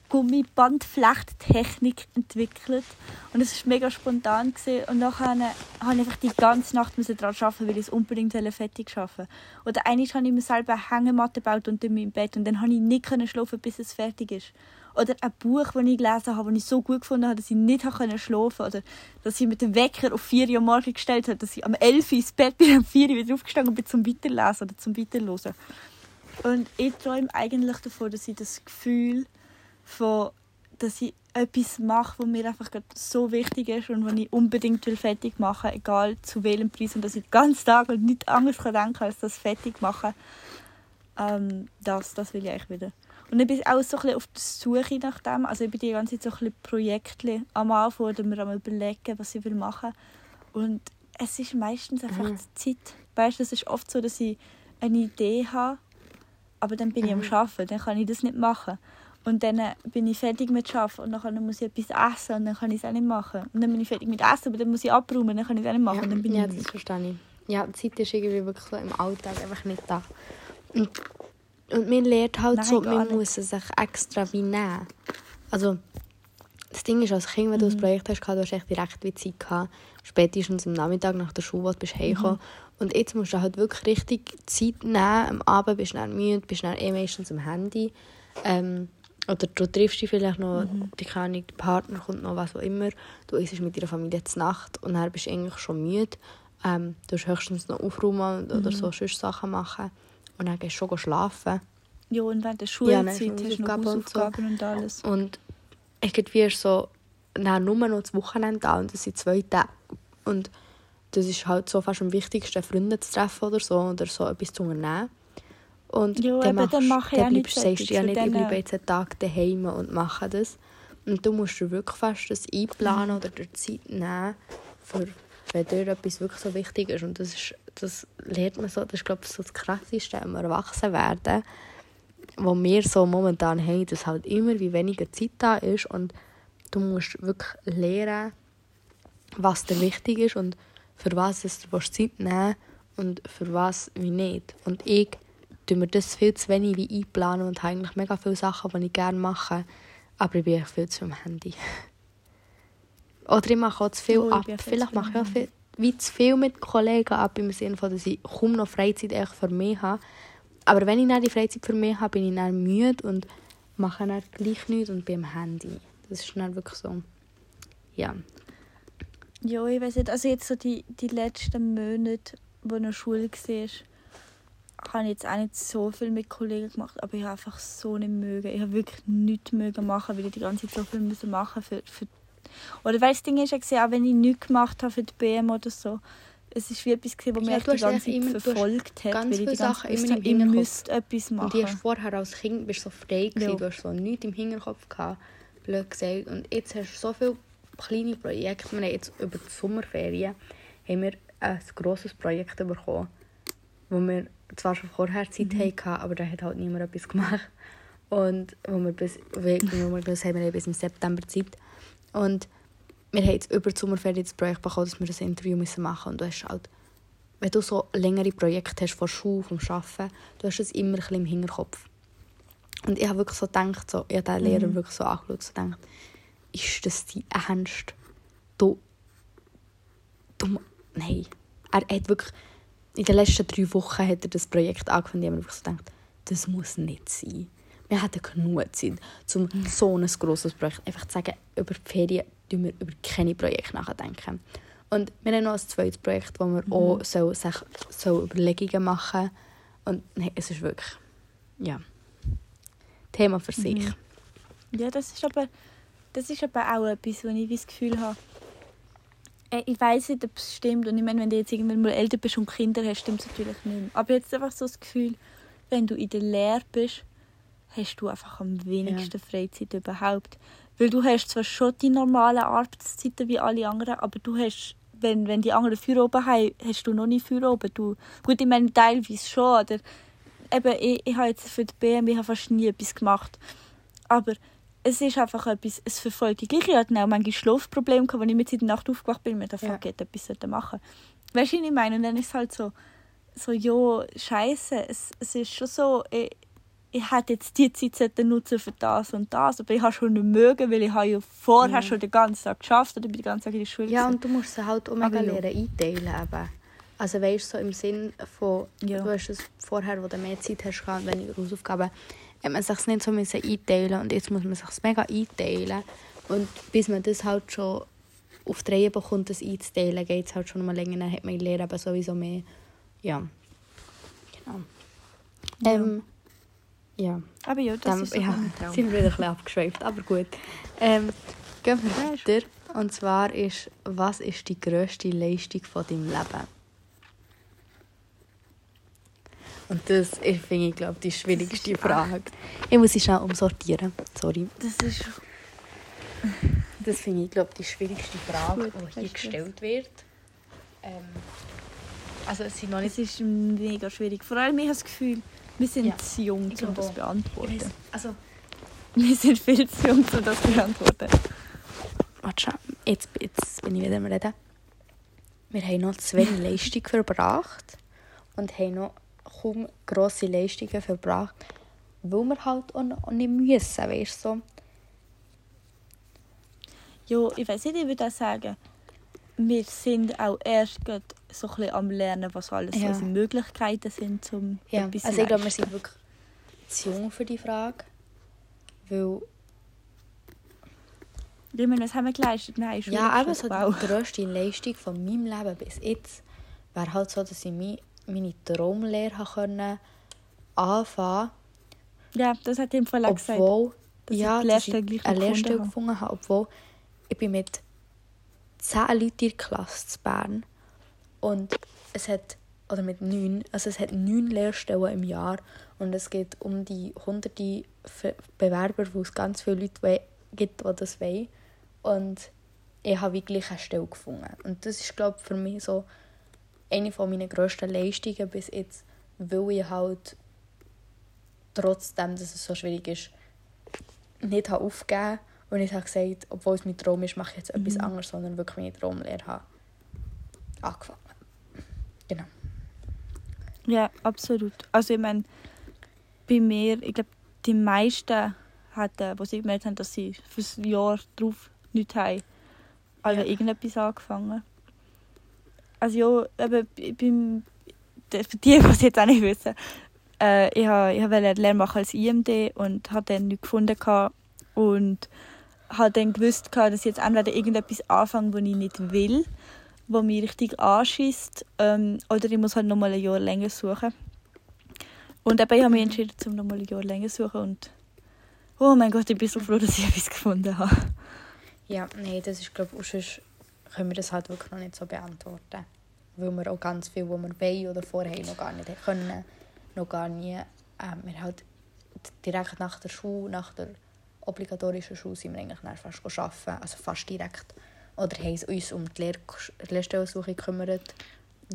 Gummibandflechttechnik entwickelt. Und es war mega spontan. Gewesen. Und nachher habe ich einfach die ganze Nacht daran arbeiten, weil ich es unbedingt fertig schaffen Oder einmal habe ich mir selber eine Hängematte gebaut unter meinem Bett und dann konnte ich nicht schlafen, bis es fertig ist. Oder ein Buch, das ich gelesen habe, das ich so gut gefunden habe, dass ich nicht schlafen konnte. Oder dass ich mit dem Wecker auf 4 Uhr morgens gestellt habe, dass ich am 11 Uhr ins Bett bin, am 4 Uhr wieder aufgestanden bin zum Weiterlesen oder zum Weiterhören. Und ich träume eigentlich davon, dass ich das Gefühl von, dass ich etwas mache, was mir einfach so wichtig ist und was ich unbedingt will fertig machen will, egal zu welchem Preis. Und dass ich den ganzen Tag und nichts anderes kann denken als das fertig machen. Ähm, das, das will ich eigentlich wieder. Und ich bin auch so ein bisschen auf der Suche nach dem. Also ich bin die ganze Zeit so ein bisschen Projekte am Anfang oder mir am überlegen, was ich will machen Und es ist meistens einfach mhm. die Zeit. Weißt du, es ist oft so, dass ich eine Idee habe, aber dann bin ich am mhm. Arbeiten, dann kann ich das nicht machen. Und dann bin ich fertig mit Arbeiten und dann muss ich etwas essen und dann kann ich es auch nicht machen. Und dann bin ich fertig mit Essen, aber dann muss ich abräumen, dann kann ich es auch nicht machen. Ja, und dann bin ja ich das verstehe ich. Ja, die Zeit ist irgendwie wirklich so im Alltag einfach nicht da. Und, und man lernt halt Nein, so, man nicht. muss es sich extra wie nehmen. Also, das Ding ist, als Kind, wenn du mhm. das Projekt hast, du hast echt direkt wie Zeit gehabt. Spätestens am Nachmittag nach der Schule, bist du heimgekommen. Mhm. Und jetzt musst du halt wirklich richtig Zeit nehmen. Am Abend bist du dann müde, bist dann eh meistens am Handy. Ähm, oder du triffst dich vielleicht noch, mhm. die keine der Partner kommt noch, was auch immer. Du isst mit deiner Familie zur Nacht und dann bist du eigentlich schon müde. Ähm, du musst höchstens noch aufräumen oder mhm. so sonst Sachen machen. Und dann gehst du schon schlafen. Ja, und während der Schulzeit ja, hast du noch Hausaufgaben und, so. und alles. Und irgendwie ist so, dann nur noch das Wochenende da und das sind zwei Tage. Und das ist halt so fast am wichtigsten, Freunde zu treffen oder so, oder so etwas zu unternehmen. Und ja, dann, machst, dann, mach dann bleibst, sagst du ja nicht, ich bleibe jetzt einen Tag daheim und mache das. Und du musst dir wirklich fast das einplanen oder dir Zeit nehmen, für, wenn dir etwas wirklich so wichtig ist. Und das, ist, das lernt man so, das ist glaube ich so das Krasseste am Erwachsenwerden, wo wir so momentan haben, dass halt immer wie weniger Zeit da ist und du musst wirklich lernen, was dir wichtig ist und für was du Zeit nehmen und für was wie nicht. Und ich tue mir das viel zu wenig wie einplanen und habe eigentlich mega viele Sachen, die ich gerne mache, aber ich bin viel zu am Handy. <laughs> Oder ich mache auch zu viel oh, ab. Vielleicht mache ich auch viel, wie zu viel mit Kollegen ab, im Sinne von, dass ich kaum noch Freizeit für mich habe. Aber wenn ich dann die Freizeit für mich habe, bin ich dann müde und mache dann gleich nichts und bin am Handy. Das ist dann wirklich so, ja. Ja, ich weiß nicht, also jetzt so die, die letzten Monate, wo in der Schule war, habe ich jetzt auch nicht so viel mit Kollegen gemacht, aber ich habe einfach so nicht mögen. Ich habe wirklich nichts mögen machen, weil ich die ganze Zeit so viel müssen machen für, für oder weil das Ding ist ja auch wenn ich nichts gemacht habe für die BM oder so, es ist wie etwas was mich ja, die ganze Zeit immer, verfolgt hat, ganz weil ich die ganze immer im ich müsste etwas machen. Und die hast vorher als Kind bist so frei gewesen, ja. du hast so nichts im Hinterkopf gehabt, blöd gesagt. Und jetzt hast du so viele kleine Projekte. Wir haben jetzt über die Sommerferien haben wir ein grosses Projekt bekommen, wo wir zwar schon vorher Zeit mhm. hatten, aber da hat halt niemand etwas gemacht. Und wo wir bis, wie, wir bis, haben wir bis im September Zeit. Und wir haben jetzt über die Sommerferien das Projekt bekommen, dass wir ein Interview müssen machen müssen. Und du hast halt, wenn du so längere Projekte hast von Schule, vom Arbeiten, du hast es immer ein bisschen im Hinterkopf. Und ich habe wirklich so gedacht, so, ich habe den Lehrer mhm. wirklich so angeschaut, so gedacht, ist das dein Ernst? Du, du, nein. Er hat wirklich, in den letzten drei Wochen hat er das Projekt angefangen ich habe wirklich so gedacht, das muss nicht sein. Wir hatten genug Zeit, um so ein grosses Projekt einfach zu sagen, über die Ferien tun wir über keine Projekte nachdenken. Und wir haben noch ein zweites Projekt, wo wir mhm. auch so, so Überlegungen machen Und nee, es ist wirklich, ja, Thema für sich. Mhm. Ja, das ist aber, das ist aber auch etwas, wo ich das Gefühl habe, ich weiß nicht, ob es stimmt. Und ich meine, wenn du jetzt irgendwann mal älter bist und Kinder hast, stimmt es natürlich nicht mehr. Aber jetzt einfach so das Gefühl, wenn du in der Lehre bist, hast du einfach am wenigsten ja. Freizeit überhaupt. Weil du hast zwar schon die normalen Arbeitszeiten wie alle anderen, aber du hast, wenn, wenn die anderen Führer oben haben, hast du noch nicht Führer oben. Du, gut, ich meine teilweise schon, oder eben, ich, ich habe jetzt für die BMW habe fast nie etwas gemacht. Aber es ist einfach etwas, es verfolgt die gleiche. Ich hatte auch manchmal Schlafprobleme, gehabt, als ich mit in der Nacht aufgewacht bin mir dachte, Ja. hätte etwas machen Weißt du, was ich meine? Und dann ist es halt so, so ja, scheiße, es, es ist schon so, ich, ich hätte jetzt die Zeit nutzen für das und das, aber ich habe schon nicht mögen, weil ich habe ja vorher Ja. schon den ganzen Tag geschafft oder bin den ganzen Tag in der Schule. Ja, und du musst sie halt auch mega lernen einteilen. Eben. Also weißt du, so im Sinn von, Ja. du hast es vorher, wo du mehr Zeit hast, gehabt, weniger Hausaufgaben, hat man sich nicht so müssen einteilen und jetzt muss man sich mega einteilen. Und bis man das halt schon auf die Reihe bekommt, das einzuteilen, geht es halt schon mal länger, dann hat man lernen aber sowieso mehr. Ja. Genau. Ja. Ähm, ja. aber ja, das Dann, ist so ja, Traum. <laughs> sind wir wieder ein bisschen abgeschweift, aber gut. Ähm, gehen wir weiter. Und zwar ist, was ist die grösste Leistung von deinem Leben? Und das ist, finde ich, glaube die schwierigste Frage. Ich muss sie schnell umsortieren. Sorry. Das ist Das finde ich, glaube die schwierigste Frage, Gut, die hier gestellt wird. Ähm, also es sind noch nicht... Es ist mega schwierig. Vor allem, ich habe das Gefühl, wir sind Ja. zu jung, um das zu beantworten. Also, Wir sind viel zu jung, um das zu beantworten. warte. Jetzt, jetzt bin ich wieder am Reden. Wir haben noch zu wenig <laughs> Leistung verbracht und haben noch kaum grosse Leistungen verbracht, weil wir halt auch nicht müssen, weißt du, so. Ja, ich weiß nicht, ich würde auch sagen, wir sind auch erst gerade so ein am Lernen, was alles Ja. unsere Möglichkeiten sind, um Ja, etwas also ich glaube, wir sind wirklich zu jung für die Frage, weil, Ich meine, was haben wir geleistet? Nein, ja, eben so wow. die grösste Leistung von meinem Leben bis jetzt wäre halt so, dass ich mi- meine Traumlehre können anfangen. Ja, das hat ihm voll auch gesagt. obwohl dass ja, ich dass ich eine Lehrstelle habe. gefunden habe, obwohl ich bin mit zehn Leuten in der Klasse zu Bern. Und es hat oder mit neun, also es hat neun Lehrstellen im Jahr. Und es geht um die hunderte Bewerber, wo es ganz viele Leute gibt, die das wollen. Und ich habe wirklich eine Stelle gefunden. Und das ist glaube ich für mich so eine von meiner grössten Leistungen bis jetzt, weil ich halt trotzdem, dass es so schwierig ist, nicht habe aufgegeben und nicht habe gesagt, obwohl es mein Traum ist, mache ich jetzt etwas Mhm. anderes, sondern wirklich meine Traumlehre habe angefangen. Genau. Ja, absolut. Also ich meine, bei mir, ich glaube, die meisten hatten, was sie gemerkt haben, dass sie fürs Jahr drauf nichts haben, alle Ja. irgendetwas angefangen. Also ja, eben, ich bin, für die, <laughs> die es jetzt auch nicht wissen, äh, ich habe ich wollte eine Lehre machen als IMD und habe dann nichts gefunden und habe dann gewusst, gehabt, dass ich jetzt entweder irgendetwas anfange, was ich nicht will, wo mich richtig anschießt, ähm, oder ich muss halt nochmal ein Jahr länger suchen. Und eben, ich habe mich entschieden, zum nochmal ein Jahr länger zu suchen und oh mein Gott, ich bin so froh, dass ich <laughs> etwas gefunden habe. Ja, nein, das ist, glaube ich, sonst können wir das halt wirklich noch nicht so beantworten. Weil wir auch ganz viel, was wir wollen oder vorher noch gar nicht können, noch gar nie, ähm, wir halt direkt nach der Schule, nach der obligatorischen Schule sind wir eigentlich fast arbeiten, also fast direkt. Oder haben uns um die Lehr Lehrstellensuche gekümmert.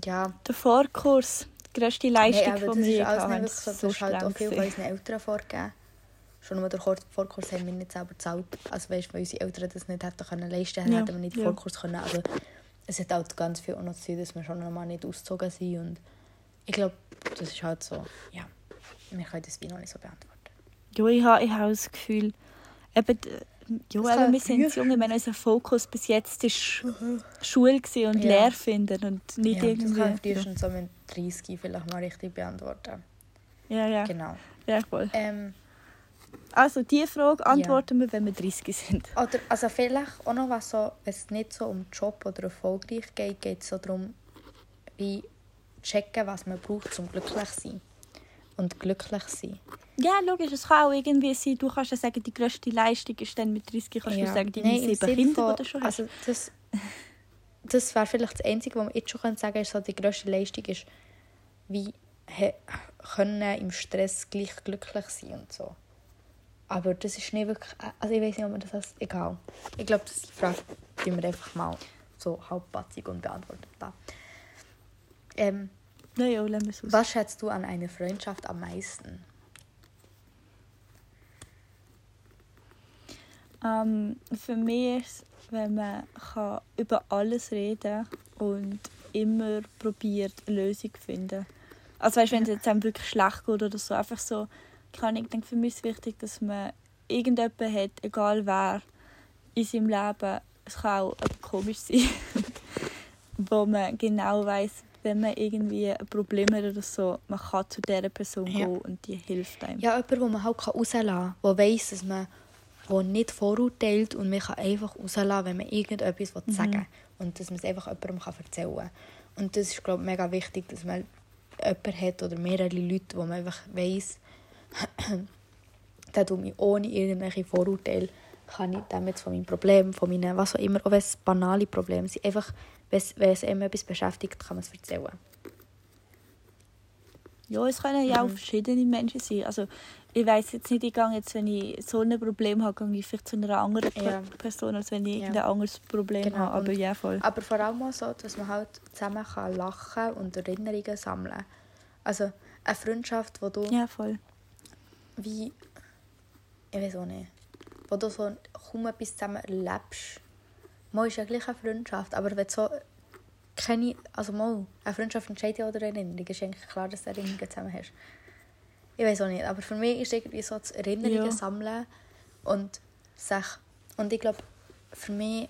Ja, Der Vorkurs, die grösste Leistung Nein, aber von das mir. ist alles nicht so. Das ist halt auch viel von unseren Eltern vorgegeben. Schon nur den Vorkurs haben wir nicht selber gezahlt. Also weißt, weil unsere Eltern das nicht hätten können leisten können, Ja, hätten wir nicht den ja. Vorkurs können. Also es hat auch ganz viel auch noch zu tun, dass wir schon noch mal nicht ausgezogen sind. Und ich glaube, das ist halt so, ja, wir können das wie noch nicht so beantworten. Ja, ich habe, ich habe das Gefühl, eben, ja, Das eben, wir sind früher jung, ich meine, unser Fokus bis jetzt war Sch Schule und Ja. Lehre finden und nicht ja, irgendwie... Das kann ich ja. frühestens so mit 30 vielleicht mal richtig beantworten. ja, ja, Genau. ja, voll. Ähm, Also, diese Frage antworten wir, wenn wir 30 sind. Oder also vielleicht auch noch was so, wenn es nicht so um Job oder erfolgreich geht, geht es so darum, wie checken, was man braucht, um glücklich zu sein. Und glücklich zu sein. Ja, logisch, es kann auch irgendwie sein, du kannst ja sagen, die grösste Leistung ist dann mit 30, kannst du sagen, deine Nein, sieben Kinder, von- die du schon hast. Also das, das wäre vielleicht das Einzige, was man jetzt schon sagen könnte, ist so, die grösste Leistung ist, wie können im Stress gleich glücklich sein und so. Aber das ist nicht wirklich, also ich weiß nicht, ob man das als, egal. Ich glaube, das ist die Frage, die wir einfach mal so halbpatzig und beantwortet haben. Ähm, Naja, es aus. Was schätzt du an einer Freundschaft am meisten? Ähm, für mich ist es, wenn man kann über alles reden und immer probiert, eine Lösung zu finden. Also weißt, wenn es jetzt einem wirklich schlecht geht oder so, einfach so, kann ich denke, für mich ist es wichtig, dass man irgendjemanden hat, egal wer, in seinem Leben, es kann auch komisch sein, <laughs> wo man genau weiß, wenn man irgendwie ein Problem hat oder so, man kann zu dieser Person Ja. gehen und die hilft einem. Ja, jemand, wo man halt rauslassen kann, der weiss, dass man wo nicht vorurteilt und man kann einfach rauslassen, wenn man irgendetwas Mhm. sagen will. Und dass man es einfach jemandem erzählen kann. Und das ist, glaube ich, mega wichtig, dass man jemanden hat oder mehrere Leute, wo man einfach weiss, der tut mich ohne irgendwelche Vorurteile, kann ich jetzt von meinem Problem, von meinen, was auch immer, auch wenn es banale Probleme sind, einfach, wenn es, wenn es einem etwas beschäftigt, kann man es erzählen. Ja, es können ja auch Mhm. verschiedene Menschen sein. Also ich weiß jetzt nicht, ich gehe jetzt, wenn ich so ein Problem habe, gehe ich vielleicht zu einer anderen Ja. Person, als wenn ich Ja. irgendein anderes Problem Genau, habe. Aber ja, voll. Aber vor allem auch so, dass man halt zusammen kann lachen und Erinnerungen sammeln Also eine Freundschaft, wo du Ja, voll. Wie... Ich weiß auch nicht. Wo du so kaum etwas zusammen erlebst. Mal ist ja gleich eine Freundschaft, aber wenn du so keine... Also mal, eine Freundschaft entscheidet ja auch der Erinnerung. ist eigentlich klar, dass du Erinnerungen zusammen hast. Ich weiß auch nicht, aber für mich ist irgendwie so das Erinnerungen Ja. sammeln und sich... Und ich glaube, für mich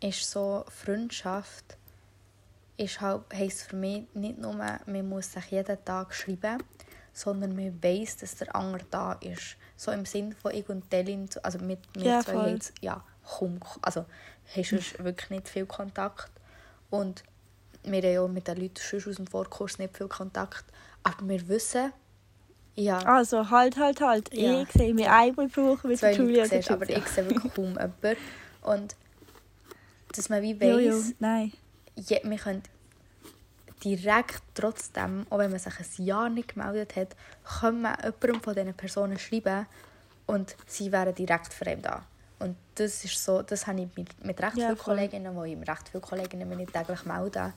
ist so Freundschaft ist halt, heisst für mich nicht nur, man muss sich jeden Tag schreiben, sondern man weiß, dass der andere da ist. So im Sinn von ich und Delin, also mit mir Ja, zwei jetzt, ja, kaum, also hast du wirklich nicht viel Kontakt. Und wir haben ja mit den Leuten sonst aus dem Vorkurs nicht viel Kontakt. Aber wir wissen, ja, Also halt, halt, halt. Ja. Ich sehe mich einmal pro Woche Julia. Leute oder siehst, aber ich sehe wirklich kaum <laughs> jemanden. Und dass man wie Jo, jo, weiss, nein. ja, wir können direkt trotzdem, auch wenn man sich ein Jahr nicht gemeldet hat, können wir jemandem von diesen Personen schreiben und sie wären direkt für ihn da. Und das ist so, das habe ich mit, mit recht Ja, vielen voll. Kolleginnen, wo ich mit recht vielen Kolleginnen mich nicht täglich melden.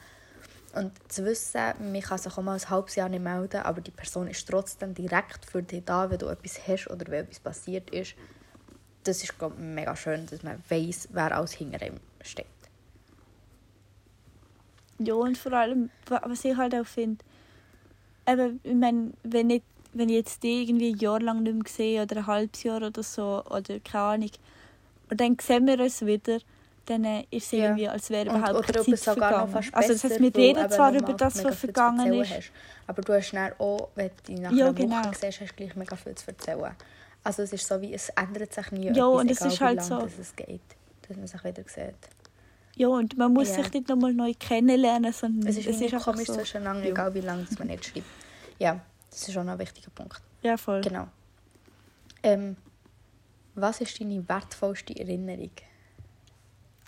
Und zu wissen, man kann sich auch mal ein halbes Jahr nicht melden, aber die Person ist trotzdem direkt für dich da, wenn du etwas hast oder wenn etwas passiert ist. Das ist, glaube ich, mega schön, dass man weiss, wer alles hinter ihm steht. Ja, und vor allem, wa- was ich halt auch finde, eben, ich meine, wenn, ich, wenn ich jetzt die irgendwie ein Jahr lang nicht mehr sehe oder ein halbes Jahr oder so, oder keine Ahnung, und dann sehen wir uns wieder, dann äh, ist es Ja. irgendwie, als wäre Und, überhaupt oder keine Zeit vergangen. fast Also das heißt, besser, wir reden zwar über das, was vergangen ist. Hast. Aber du hast dann auch, wenn du dich nach Ja, einer Woche genau. siehst, hast du gleich mega viel zu erzählen. Also es ist so wie, es ändert sich nie Ja, etwas, und es ist halt so- es geht, dass man sich wieder sieht. Ja, und man muss Ja. sich nicht nochmal neu kennenlernen, sondern Es ist, es ist einfach komisch so. zwischeneinander, Ja. egal wie lange das man nicht schreibt. Ja, das ist schon ein wichtiger Punkt. Ja, voll. Genau. Ähm, was ist deine wertvollste Erinnerung?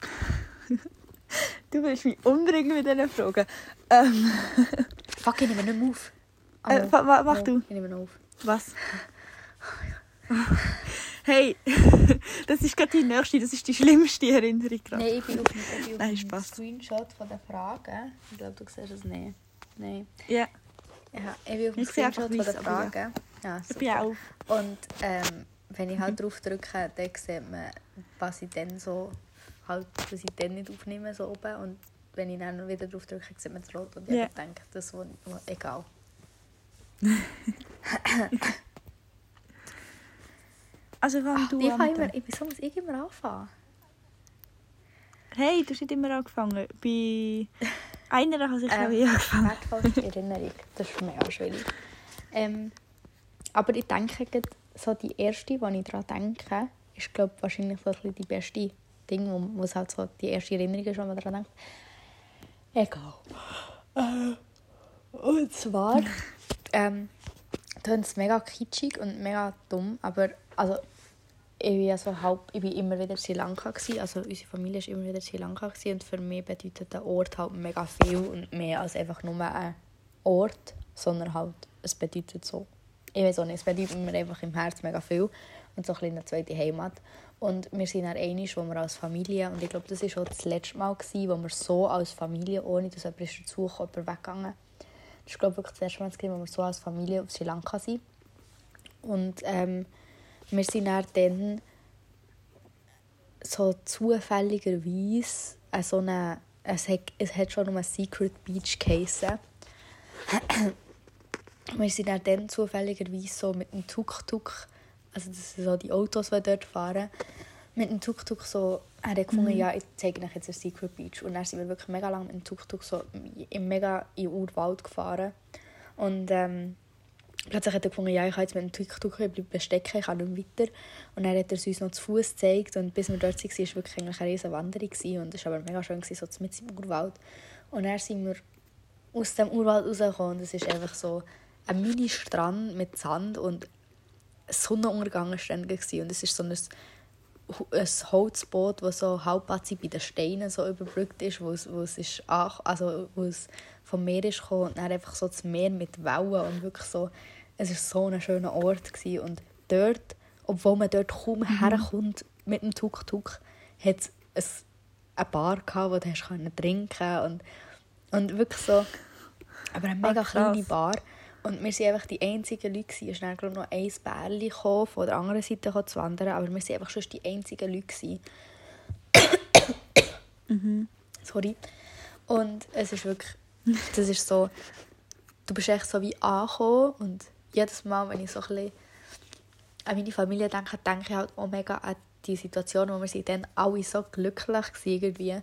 <laughs> Du willst mich umbringen mit diesen Fragen. Ähm, Fuck, ich nehme nicht mehr auf. äh, wa- wa- mach Mal, du. Ich nehme noch auf. Was? <laughs> Hey, <laughs> das ist gerade die nächste, das ist die schlimmste Erinnerung gerade. Nein, ich bin auf, ich bin auf Nein, Spaß. Screenshot von den Fragen. Ich glaube, du siehst es nicht. Nein. Ja, Ja, ich bin auf dem Ich Screenshot von weiss, aber ja. Ja, ich bin auch. Und ähm, wenn ich halt drauf drücke, dann sieht man, was ich dann so, halt, was ich dann nicht aufnehme, so oben. Und wenn ich dann wieder drauf drücke, sieht man es rot. Und ich Ja. denke, das ist egal. <laughs> Also fang Ach, du ich, an. fange immer, ich wieso muss ich immer anfangen? Hey, du hast nicht immer angefangen. Bei einer habe ich Ähm, auch ähm, angefangen. Wertvollste Erinnerung, das ist mega schwierig. Ähm, aber ich denke, so die erste, die ich daran denke, ist glaube wahrscheinlich so die beste Ding, wo, wo es halt so die erste Erinnerung ist, wenn man daran denkt. Egal. Äh, und zwar, <laughs> ähm, es mega kitschig und mega dumm, aber also ich bin ja so halb, ich bin immer wieder in Sri Lanka gewesen, also unsere Familie ist immer wieder in Sri Lanka gewesen und für mich bedeutet der Ort halt mega viel und mehr als einfach nur ein Ort, sondern halt, es bedeutet so, ich weiß auch nicht, es bedeutet mir einfach im Herzen mega viel und so ein bisschen eine zweite Heimat. Und wir sind dann einmal, wo wir als Familie, und ich glaube, das war auch das letzte Mal, gewesen, wo wir so als Familie, ohne dass jemand dazugekommen, jemand weggegangen Das ist, glaube ich, das erste Mal, wo wir so als Familie auf Sri Lanka sind. Und ähm, wir sind dann, so zufälligerweise an so eine, es hat, es hat schon um einen Secret Beach geheissen. wir sind dann, zufälligerweise so mit dem Tuk-Tuk, also das sind so die Autos, die dort fahren, mit dem Tuk-Tuk so, er hat gefunden, Mhm. ja, ich zeige euch jetzt ein Secret Beach. Und dann sind wir wirklich mega lange mit dem Tuk-Tuk so im mega in den Urwald gefahren. Und ähm, plötzlich hat er gefunden, ja, ich kann jetzt mit dem bisschen bestecken, ich kann nicht weiter. Und dann hat er es uns noch zu Fuß gezeigt und bis wir dort waren, war es wirklich eigentlich eine riesige Wanderung und es war aber mega schön, so mit im Urwald. Und dann sind wir aus dem Urwald rausgekommen und es ist einfach so ein Mini-Strand mit Sand und Sonnenuntergang war dann und es ist so ein, ein Holzboot, das so halbpatzig bei den Steinen so überbrückt ist, wo es, wo es, ist, also, wo es vom Meer ist gekommen und dann einfach so das Meer mit Wellen und wirklich so, es war so ein schöner Ort gewesen. und dort, obwohl man dort kaum herkommt mit dem Tuk-Tuk, hat es eine Bar gehabt, wo du hast können trinken und, und wirklich so, aber eine mega krass. kleine Bar. Und wir waren einfach die einzigen Leute. gewesen. Es gerade noch ein Bärli von der anderen Seite zu wandern, aber wir waren einfach schon die einzigen Leute. gewesen. Sorry. Und es ist wirklich, <laughs> das ist so, du bist echt so wie angekommen und jedes Mal, wenn ich so ein bisschen an meine Familie denke, denke ich halt auch mega an die Situation, wo wir sind dann alle so glücklich waren irgendwie.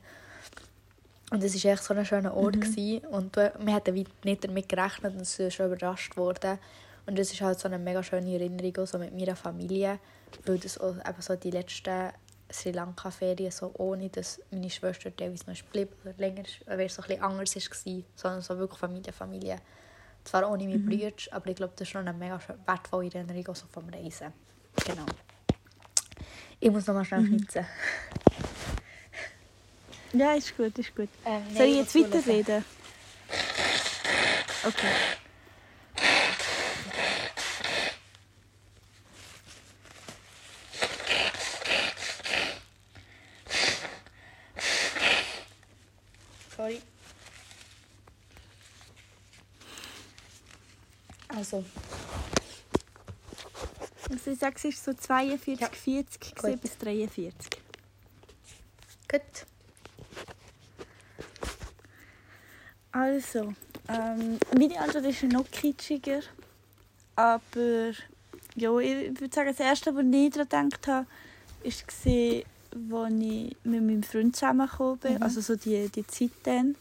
Und es war echt so ein schöner Ort. gewesen. Und wir hatten nicht damit gerechnet und sind schon überrascht worden. Und es ist halt so eine mega schöne Erinnerung auch so mit meiner Familie, weil das auch eben so die letzten Sri Lanka-Ferien so ohne, dass meine Schwester teilweise noch blieb oder länger, weil es so ein bisschen anders war, sondern so wirklich Familie, Familie. Zwar ohne meine Brüder, aber ich glaube, das ist noch eine mega wertvolle Erinnerung auch so vom Reisen. Genau. Ich muss noch mal schnell knitzen. Ja, ist gut, ist gut. Ähm, Soll ich jetzt weiterreden? Okay. Sorry. Also, Also ich sage, es ist so 42, Ja. 40 gewesen Gut. bis 43. gut. Also, ähm, meine Antwort ist noch kitschiger. Aber ja, ich würde sagen, das Erste, was ich daran gedacht habe, war, als ich mit meinem Freund zusammengekommen bin. Mhm. Also so die, die Zeit dann.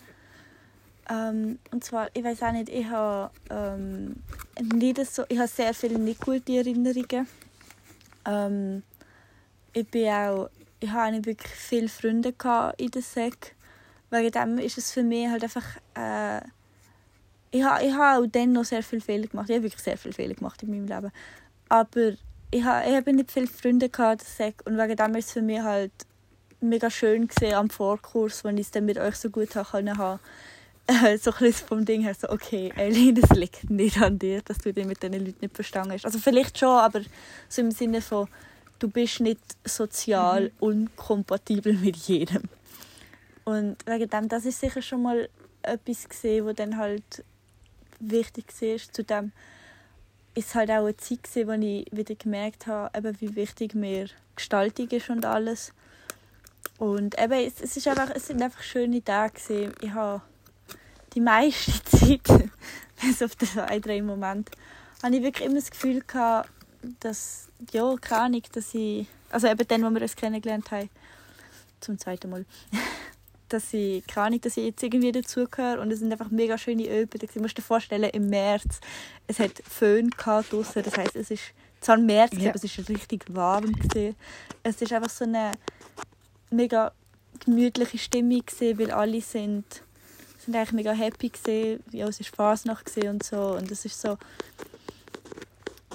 Ähm, und zwar, ich weiß auch nicht, ich habe ähm, so, ich sehr viele nicht gute Erinnerungen. Ähm, ich bin auch, ich habe nicht wirklich viele Freunde in der Sek. Wegen dem ist es für mich halt einfach, äh, ich habe, ich habe auch dann noch sehr viele Fehler gemacht. Ich habe wirklich sehr viele Fehler gemacht in meinem Leben. Aber ich habe, ich habe nicht viele Freunde in der Sek und wegen dem ist es für mich halt mega schön gesehen am Vorkurs, wenn ich es dann mit euch so gut haben haben. Äh, <laughs> so ein bisschen vom Ding her so, okay, Eileen, das liegt nicht an dir, dass du dich mit diesen Leuten nicht verstanden hast. Also vielleicht schon, aber so im Sinne von, du bist nicht sozial unkompatibel mit jedem. Und wegen dem, das ist sicher schon mal etwas gesehen, wo dann halt wichtig war. Zudem ist es halt auch eine Zeit gewesen, wo ich wieder gemerkt habe, eben, wie wichtig mir Gestaltung ist und alles. Und eben, es, es, ist einfach, es sind einfach schöne Tage gewesen. Ich habe die meiste <laughs> Zeit, bis auf zwei, drei Momente, habe ich wirklich immer das Gefühl gehabt, dass, ja, keine Ahnung, dass ich, also eben dann, wo wir uns kennengelernt haben, zum zweiten Mal, <laughs> dass ich, keine Ahnung, dass ich jetzt irgendwie dazugehöre und es sind einfach mega schöne Öben. Du musst dir vorstellen, im März, es hat Föhn gehabt draussen, das heisst, es ist zwar im März, Ja. aber es ist richtig warm gewesen. Es ist einfach so eine mega gemütliche Stimmung gewesen, weil alle sind, sind eigentlich mega happy gewesen. Ja, es ist Fasnacht und so und es ist so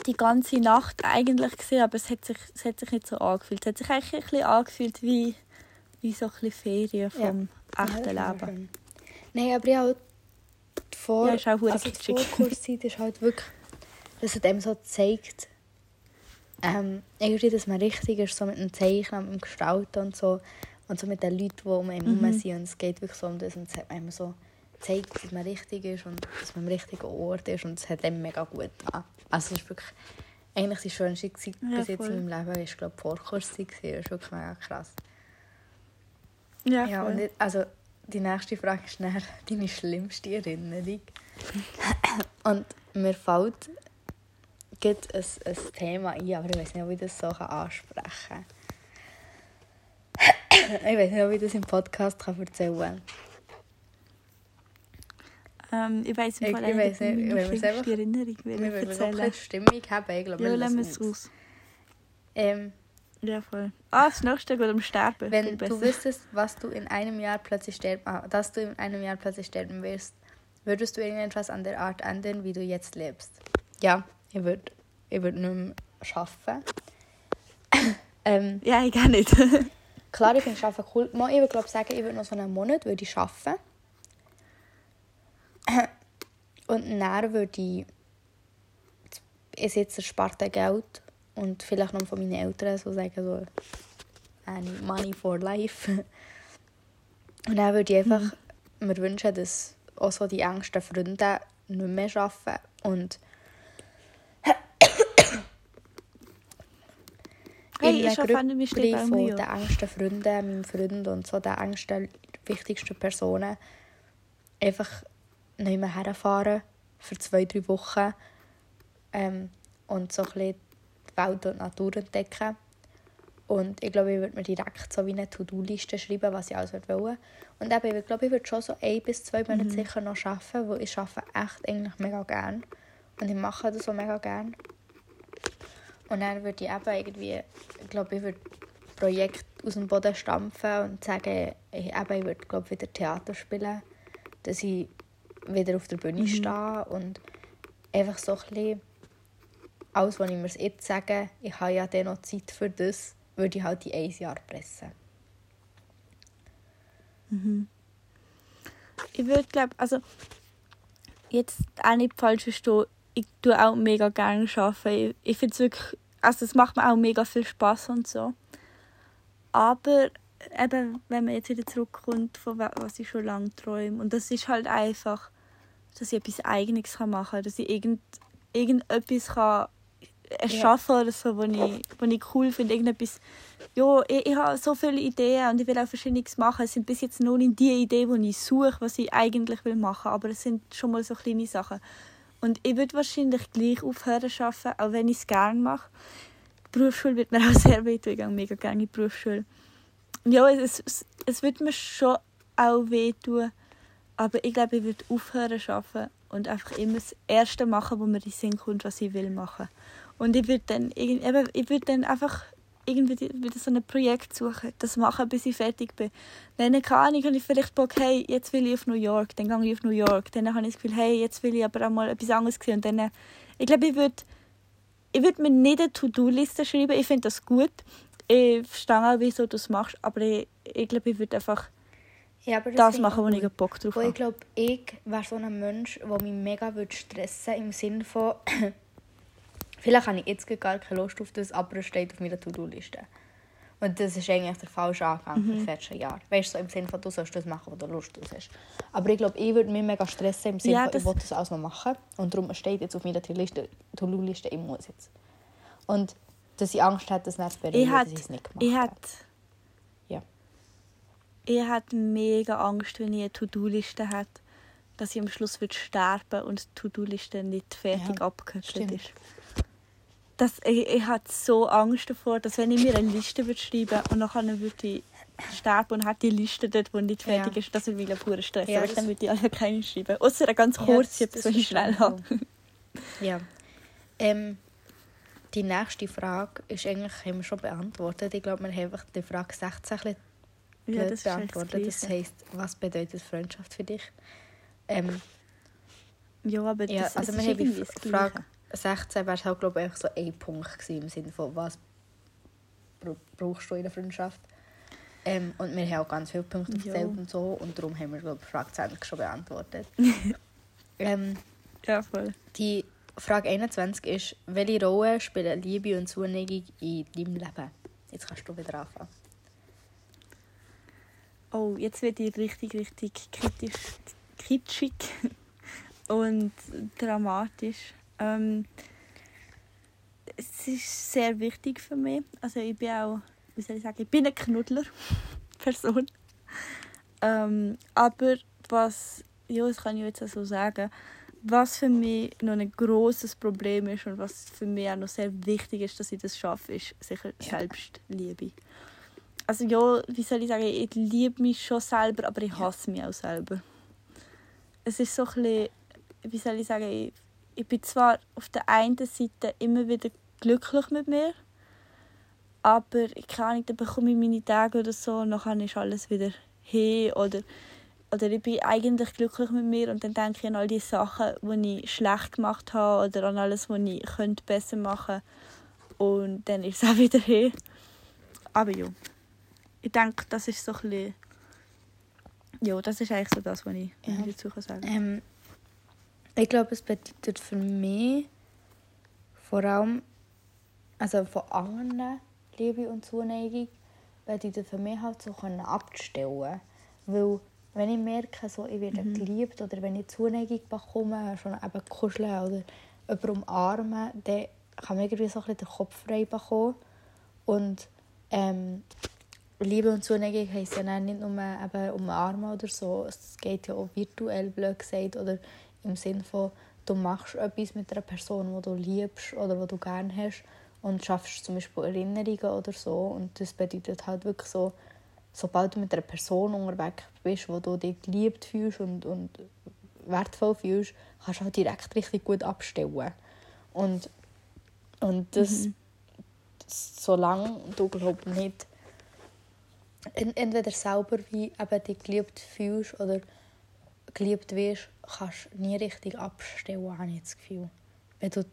die ganze Nacht eigentlich gesehen, aber es hat sich, es hat sich nicht so angefühlt. Es hat sich eigentlich ein bisschen angefühlt wie, wie so ein bisschen Ferien vom echten Ja, Leben. Nein, aber ja, die Vor Ja, ist auch also die. Vorkurszeit ist halt wirklich, dass es dem so zeigt, ähm, irgendwie, dass man richtig ist, so mit dem Zeichnen, mit dem Gestalten und so. Und so mit den Leuten, die um einen herum Mhm. sind. Und es geht wirklich so um das. Und es hat immer so gezeigt, dass man richtig ist und dass man am richtigen Ort ist. Und es hat einem mega gut getan. Also es ist wirklich eigentlich die schönste Zeit Ja, bis jetzt voll. in meinem Leben. Ich glaube, Vorkurszeit war. Wirklich mega krass. Ja, Ja, voll. und jetzt, also die nächste Frage ist dann <laughs> deine schlimmste Erinnerung. <coughs> und mir fällt gibt ein, ein Thema ein, aber ich weiß nicht, ob ich das so ansprechen kann. Ich weiß nicht, ob ich das im Podcast kann erzählen kann. ähm, ich Ich- im Fall ich eigentlich weiss nicht, wir's schlimmste einfach- Erinnerung will Wir ich erzählen. bisschen Stimmung haben. Ich glaube, Ja, wir lassen wir es aus. Ähm, Ja, voll. Ah, das nächste geht um Sterben. Wenn du wüsstest, was du in einem Jahr plötzlich sterben, ah, dass du in einem Jahr plötzlich sterben wirst, würdest du irgendetwas an der Art ändern, wie du jetzt lebst? Ja, ich würde ich würd nicht mehr arbeiten. <coughs> ähm, Ja, ich gar nicht. <laughs> klar, ich finde Arbeiten cool. Mal, Ich würde sagen, ich würde noch so einen Monat würde ich arbeiten. <clears throat> Und dann würde ich ich jetzt sparte Geld und vielleicht noch von meinen Eltern so sagen, so Money for life. <laughs> Und dann würde ich einfach mir wünschen, dass auch so die engsten Freunde nicht mehr arbeiten und Hey, in ich Gruppe bei von den engsten Freunden, meinem Freund und so den engsten, wichtigsten Personen einfach nicht mehr herfahren für zwei, drei Wochen ähm, und so ein bisschen die Welt und die Natur entdecken. Und ich glaube, ich würde mir direkt so wie eine To-Do-Liste schreiben, was ich alles würde wollen. Und eben, ich glaube, ich würde schon so ein bis zwei Monate sicher noch arbeiten, weil ich arbeite echt eigentlich mega gerne. Und ich mache das so mega gerne. Und dann würde ich eben irgendwie, ich glaube, ich würde Projekt aus dem Boden stampfen und sagen, ich, eben, ich würde glaube wieder Theater spielen, dass ich wieder auf der Bühne stehe und einfach so ein bisschen alles, was ich mir jetzt sage, ich habe ja dann noch Zeit für das, würde ich halt in ein Jahr pressen. Ich würde glaube, also jetzt auch nicht falsch verstehen, ich tue auch mega gerne arbeiten. Ich, ich finde es wirklich, also es macht mir auch mega viel Spaß und so. Aber eben, wenn man jetzt wieder zurückkommt, von wa- was ich schon lange träume, und das ist halt einfach, dass ich etwas Eigenes machen kann, dass ich irgend, irgendetwas kann erschaffen oder so, was ich, was ich cool finde, irgendetwas, ja, ich, ich habe so viele Ideen und ich will auch Verschiedenes machen. Es sind bis jetzt noch nicht die Ideen, die ich suche, was ich eigentlich will machen, aber es sind schon mal so kleine Sachen. Und ich würde wahrscheinlich gleich aufhören zu arbeiten, auch wenn ich es gerne mache. Die Berufsschule wird mir <laughs> auch sehr wehtun, ich gehe mega gerne in die Berufsschule. Ja, es, es, es wird mir schon auch wehtun, aber ich glaube, ich würde aufhören zu arbeiten und einfach immer das Erste machen, wo mir in den Sinn kommt, was ich will machen. Und ich würde dann, würde dann einfach irgendwie wieder so ein Projekt suchen, das machen, bis ich fertig bin. Dann, keine Ahnung, habe ich vielleicht Bock, hey, jetzt will ich auf New York, dann gehe ich auf New York. Dann habe ich das Gefühl, hey, jetzt will ich aber auch mal etwas anderes sehen. Und dann, äh, ich glaube, ich würde ich würde mir nicht eine To-Do-Liste schreiben, ich finde das gut. Ich verstehe auch, wieso du das machst, aber ich, ich glaube, ich würde einfach Ja, das finde machen, wo ich gerade Bock drauf Weil ich habe. glaube, ich wäre so ein Mensch, der mich mega würde stressen im Sinne von, vielleicht habe ich jetzt gar keine Lust auf das, aber es steht auf meiner To-Do-Liste. Und das ist eigentlich der falsche Angang Mhm. für das letzte Jahr. Weißt du, so im Sinne von, du sollst das machen, wo du Lust drauf hast. Aber ich glaube, ich würde mich mega stressen im Sinne Ja, von, ich will das alles noch machen. Und darum steht jetzt auf meiner To-Do-Liste, ich muss jetzt. Und dass ich Angst hätte, das nicht zu bereuen, dass ich es nicht gemacht ich habe. Ja. ich hätte mega Angst, wenn ich eine To-Do-Liste hätte, dass ich am Schluss würde sterben und die To-Do-Liste nicht fertig Ja, stimmt. ist. Das, ich, ich hatte so Angst davor, dass wenn ich mir eine Liste würde schreiben und nachher würde ich sterben und hat die Liste dort, die nicht fertig Ja. ist, das würde mich pure Stress. Ja, aber dann würde ich alle keine schreiben. Außer eine ganz Ja, kurze, das- das so schnell habe. Ja. Ähm, die nächste Frage ist eigentlich, haben wir schon beantwortet. Ich glaube, wir haben einfach die Frage 16 ein bisschen Ja, das beantwortet. Das heisst, was bedeutet Freundschaft für dich? Ähm, Ja, aber ja, das, also es wir ist haben die. Frage 16 wäre halt, glaube ich, einfach so ein Punkt gewesen, im Sinne von, was bra- brauchst du in der Freundschaft? Ähm, und wir haben auch ganz viele Punkte erzählt und so. Und darum haben wir, glaube ich, die Frage 20 schon beantwortet. <laughs> ähm, Ja, voll. die Frage 21 ist, welche Rolle spielen Liebe und Zuneigung in deinem Leben? Jetzt kannst du wieder anfangen. Oh, jetzt wird ich richtig, richtig kritisch, kitschig <laughs> und dramatisch. Ähm, es ist sehr wichtig für mich. Also ich bin auch, wie soll ich sagen, ich bin eine Knuddler-Person. Ähm, aber was, ja, das kann ich jetzt auch so sagen, was für mich noch ein großes Problem ist und was für mich auch noch sehr wichtig ist, dass ich das schaffe, ist sicher Selbstliebe. Also ja, wie soll ich sagen, ich liebe mich schon selber, aber ich hasse mich auch selber. Es ist so ein bisschen, wie soll ich sagen, ich, bin zwar auf der einen Seite immer wieder glücklich mit mir, aber ich kann nicht, dann bekomme ich meine Tage oder so und dann ist alles wieder hey oder oder ich bin eigentlich glücklich mit mir und dann denke ich an all die Sachen, die ich schlecht gemacht habe oder an alles, was ich könnte besser machen und dann ist es auch wieder hey. Aber ja, ich denke, das ist so ein bisschen, ja, das ist eigentlich so das, was ich Ja. dazu kann sagen Ähm, ich glaube, es bedeutet für mich vor allem, also von anderen Liebe und Zuneigung, bedeutet für mich halt so können abzustellen. Weil wenn ich merke, so, ich werde geliebt oder wenn ich Zuneigung bekomme, schon eben kuscheln oder jemanden umarmen, dann kann man irgendwie so ein bisschen den Kopf frei bekommen. Und ähm, Liebe und Zuneigung heisst ja nicht nur eben umarmen oder so. Es geht ja auch virtuell, blöd gesagt, oder im Sinne von, du machst etwas mit einer Person, die du liebst oder die du gerne hast und schaffst zum Beispiel Erinnerungen oder so. Und das bedeutet halt wirklich so, sobald du mit einer Person unterwegs bist, wo du dich geliebt fühlst und, und wertvoll fühlst, kannst du halt direkt richtig gut abstellen. Und, und das, solange du glaub nicht en- entweder selber wie eben dich geliebt fühlst oder geliebt wirst, kannst nie richtig abstellen, habe ich das Gefühl. Wenn du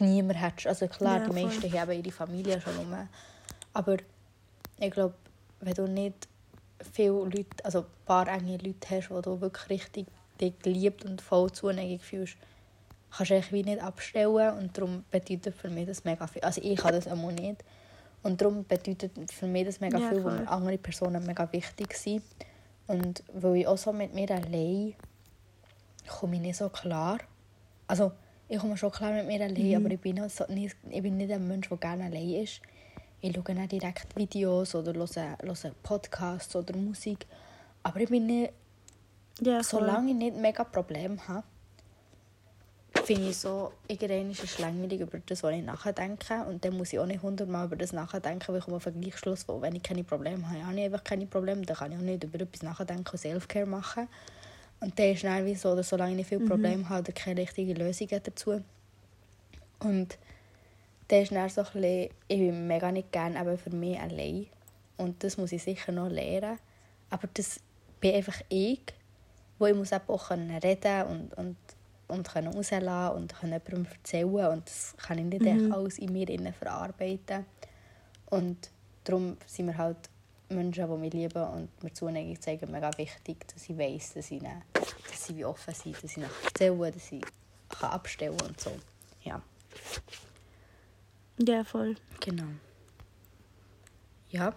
niemanden hättest. Also klar, Ja, die voll. meisten haben ihre Familie schon rum. Aber ich glaube, wenn du nicht viele Leute, also ein paar enge Leute hast, wo du wirklich richtig dich geliebt und voll Zuneigung fühlst, kannst du wie nicht abstellen und darum bedeutet für mich das mega viel. Also ich kann das einmal nicht. Und darum bedeutet für mich das mega Ja, viel, weil voll. mir andere Personen mega wichtig sind. Und weil ich auch so mit mir allein komme ich nicht so klar. Also ich komme schon klar mit mir allein, aber ich bin, so, nicht, ich bin nicht ein Mensch, der gerne allein ist. Ich schaue nicht direkt Videos oder höre, höre Podcasts oder Musik. Aber ich bin nicht Ja. Solange ich nicht mega Probleme habe, finde ich so, irgendwann ist es langweilig über das, was ich nachdenke. Und dann muss ich auch nicht hundertmal über das nachdenken, weil ich komme auf den gleichen Schluss, wo wenn ich keine Probleme habe, habe ich einfach keine Probleme. Dann kann ich auch nicht über etwas nachdenken und Selfcare machen. Und dann ist dann wie so, dass solange ich viele Probleme habe, oder keine richtigen Lösungen dazu. Und dann ist dann so ein bisschen, ich bin mega nicht gerne eben für mich allein. Und das muss ich sicher noch lernen. Aber das bin einfach ich, wo ich muss auch können reden und, und, und können rauslassen und können jemandem erzählen. Und das kann ich nicht echt alles in mir innen verarbeiten. Und darum sind wir halt Menschen, die mich lieben und mir Zuneigung zeigen, mega wichtig, dass ich weiss, dass, ich ihnen, dass sie wie offen sind, dass ich erzählen kann, dass ich kann abstellen und so. Ja, Ja, voll. genau. Ja.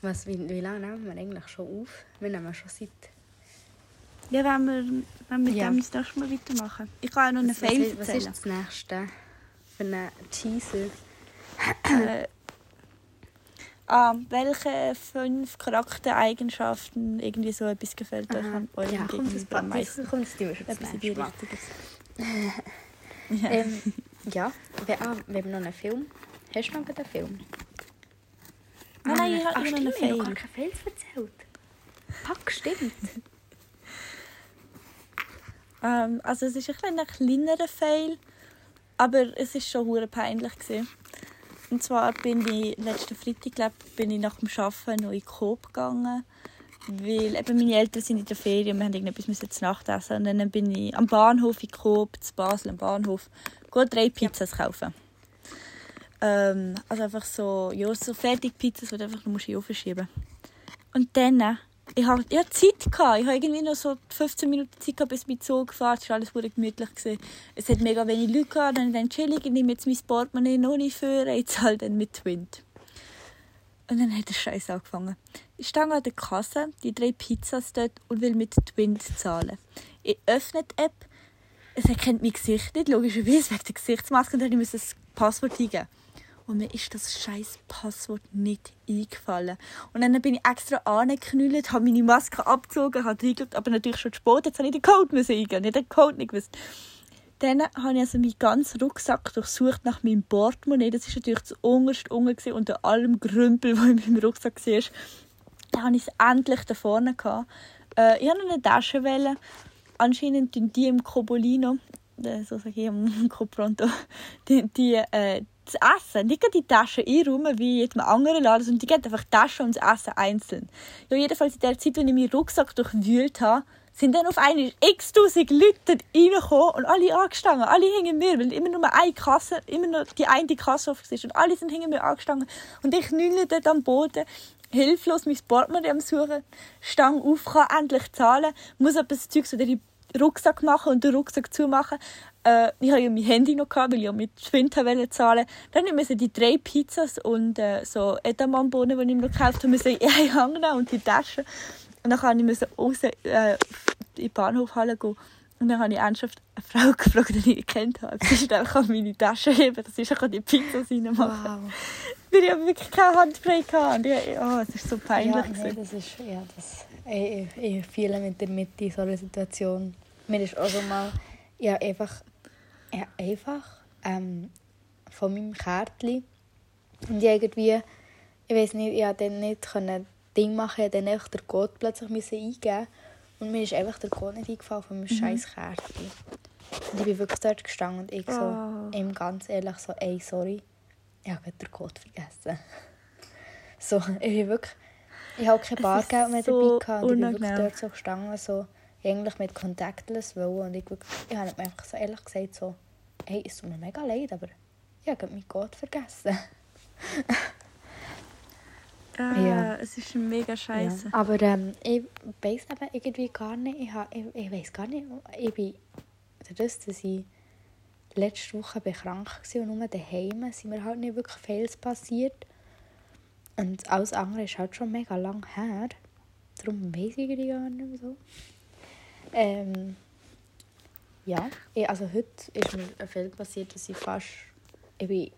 Was, wie, wie lange nehmen wir eigentlich schon auf? Wir nehmen schon seit... Ja, wenn wir, wenn wir Ja. dem das nächste Mal weitermachen. Ich kann auch noch was, Fail ist- was erzählen. ist das nächste für einen Teaser? Äh, ah, welche fünf Charaktereigenschaften irgendwie so etwas gefällt euch an eurem ja, Gegenüber am meisten? komm, das Etwas in die. Richtung. ja. Ähm, ja, wir, ah, wir haben noch einen Film. Hast du noch einen Film? Nein, nein, ich habe noch einen stimmt, ich habe keinen Fail erzählt. Fuck, stimmt. <laughs> Ähm, also es ist ein, ein kleinerer Fail, aber es ist schon hure peinlich gewesen. Und zwar bin ich letzten Freitag glaub, bin ich nach dem Arbeiten noch in Coop gegangen, weil eben meine Eltern sind in der Ferien und wir haben irgendetwas müssen zu Nacht essen. Und dann bin ich am Bahnhof in Coop, zu Basel am Bahnhof, gut drei Pizzas kaufen. Ähm, also einfach so, ja, so Fertigpizzas, die du einfach nur in den Ofen schieben Und dann ich habe ja, Zeit gehabt. Ich habe irgendwie noch so 15 Minuten Zeit gehabt, bis mein Zug fährt. Es war alles sehr gemütlich. Gewesen. Es hat mega wenig Leute gehabt. Dann ich dann chillig, ich nehme jetzt mein Portemonnaie noch nicht führen. Ich zahle dann mit Twint. Und dann hat der Scheiß angefangen. Ich stehe an der Kasse, die drei Pizzas dort und will mit Twint zahlen. Ich öffne die App. Es erkennt mein Gesicht nicht, logischerweise wegen der Gesichtsmaske. Und dann musste ich das Passwort eingeben. Und mir ist das scheiß Passwort nicht eingefallen. Und dann bin ich extra angeknüllt, habe meine Maske abgezogen, habe reingeschaut, aber natürlich schon zu spät. Jetzt habe ich den Code eingeben. Ich habe den Code nicht gewusst. Dann habe ich also meinen ganzen Rucksack durchsucht nach meinem Portemonnaie. Das war natürlich das unterste unten unter allem Grümpel, <laughs> der in meinem Rucksack war. Dann habe ich es endlich da vorne. Gehabt. Äh, ich wollte eine Tasche. Wählen. Anscheinend die im Cobolino, äh, so sage ich im <laughs> Copronto, die, die äh, das Essen, nicht die Tasche einräumen wie in jedem anderen Laden, sondern die geben einfach die Tasche und das Essen einzeln. Ja, jedenfalls in der Zeit, als ich meinen Rucksack durchwühlt habe, sind dann auf einmal x tausend Leute reingekommen und alle angestanden. Alle hingen mir, weil immer nur eine Kasse, immer nur die eine Kasse offen war. Und alle sind hinter mir angestanden. Und ich knülle dort am Boden, hilflos mein Portemonnaie am Suchen, Stange auf, kann endlich zahlen, muss das Zeug so den Rucksack machen und den Rucksack zumachen. Äh, ich hatte ja mein Handy noch, gehabt, weil ich ja mit Schwind zahlen Dann musste ich die drei Pizzas und äh, so Edamame-Bohnen, die ich mir noch gekauft habe, in einen Hang nehmen und die Tasche. Und dann musste ich raus äh, in die Bahnhofhalle gehen. Und dann habe ich ernsthaft eine Frau <laughs> gefragt, die ich nicht kennt habe. Sie ist einfach an meine Tasche heben, dass ich die Pizzas reinmachen wow. Weil ich wirklich keine Handbrake hatte. Und ich, oh, es ist so peinlich. Ja, nee, das ist, ja, das, ich, ich fühle mit der Mitte in so einer Situation. Mir ist auch so mal, ja, einfach, ja, einfach ähm, von meinem Kärtchen und irgendwie, ich weiß nicht, ich konnte dann nicht können Ding machen, ich dann einfach den Code plötzlich müssen eingeben und mir ist einfach der Code nicht eingefallen von meinem mhm. scheiß Kärtchen. Und ich bin wirklich dort gestanden und ich so, oh. ihm ganz ehrlich so, ey, sorry, ich habe den Code vergessen. <laughs> so, ich bin wirklich, ich habe kein Bargeld mehr so dabei gehabt und ich bin wirklich dort so gestanden, so, eigentlich mit Contactless wollen und ich, wirklich, ich habe mir einfach so ehrlich gesagt so, hey, es tut mir mega leid, aber ich habe meinen Code vergessen. <laughs> Ah, ja. es ist mega scheiße. Ja. Aber ähm, ich weiß eben irgendwie gar nicht, ich, hab, ich, ich weiß gar nicht, ich bin, dadurch, dass ich letzte Woche krank war und nur daheim sind mir halt nicht wirklich viel passiert. Und alles andere ist halt schon mega lang her. Darum weiß ich gar nicht mehr so. Ähm, ja, also heute ist mir viel passiert, dass ich fast, ich bin,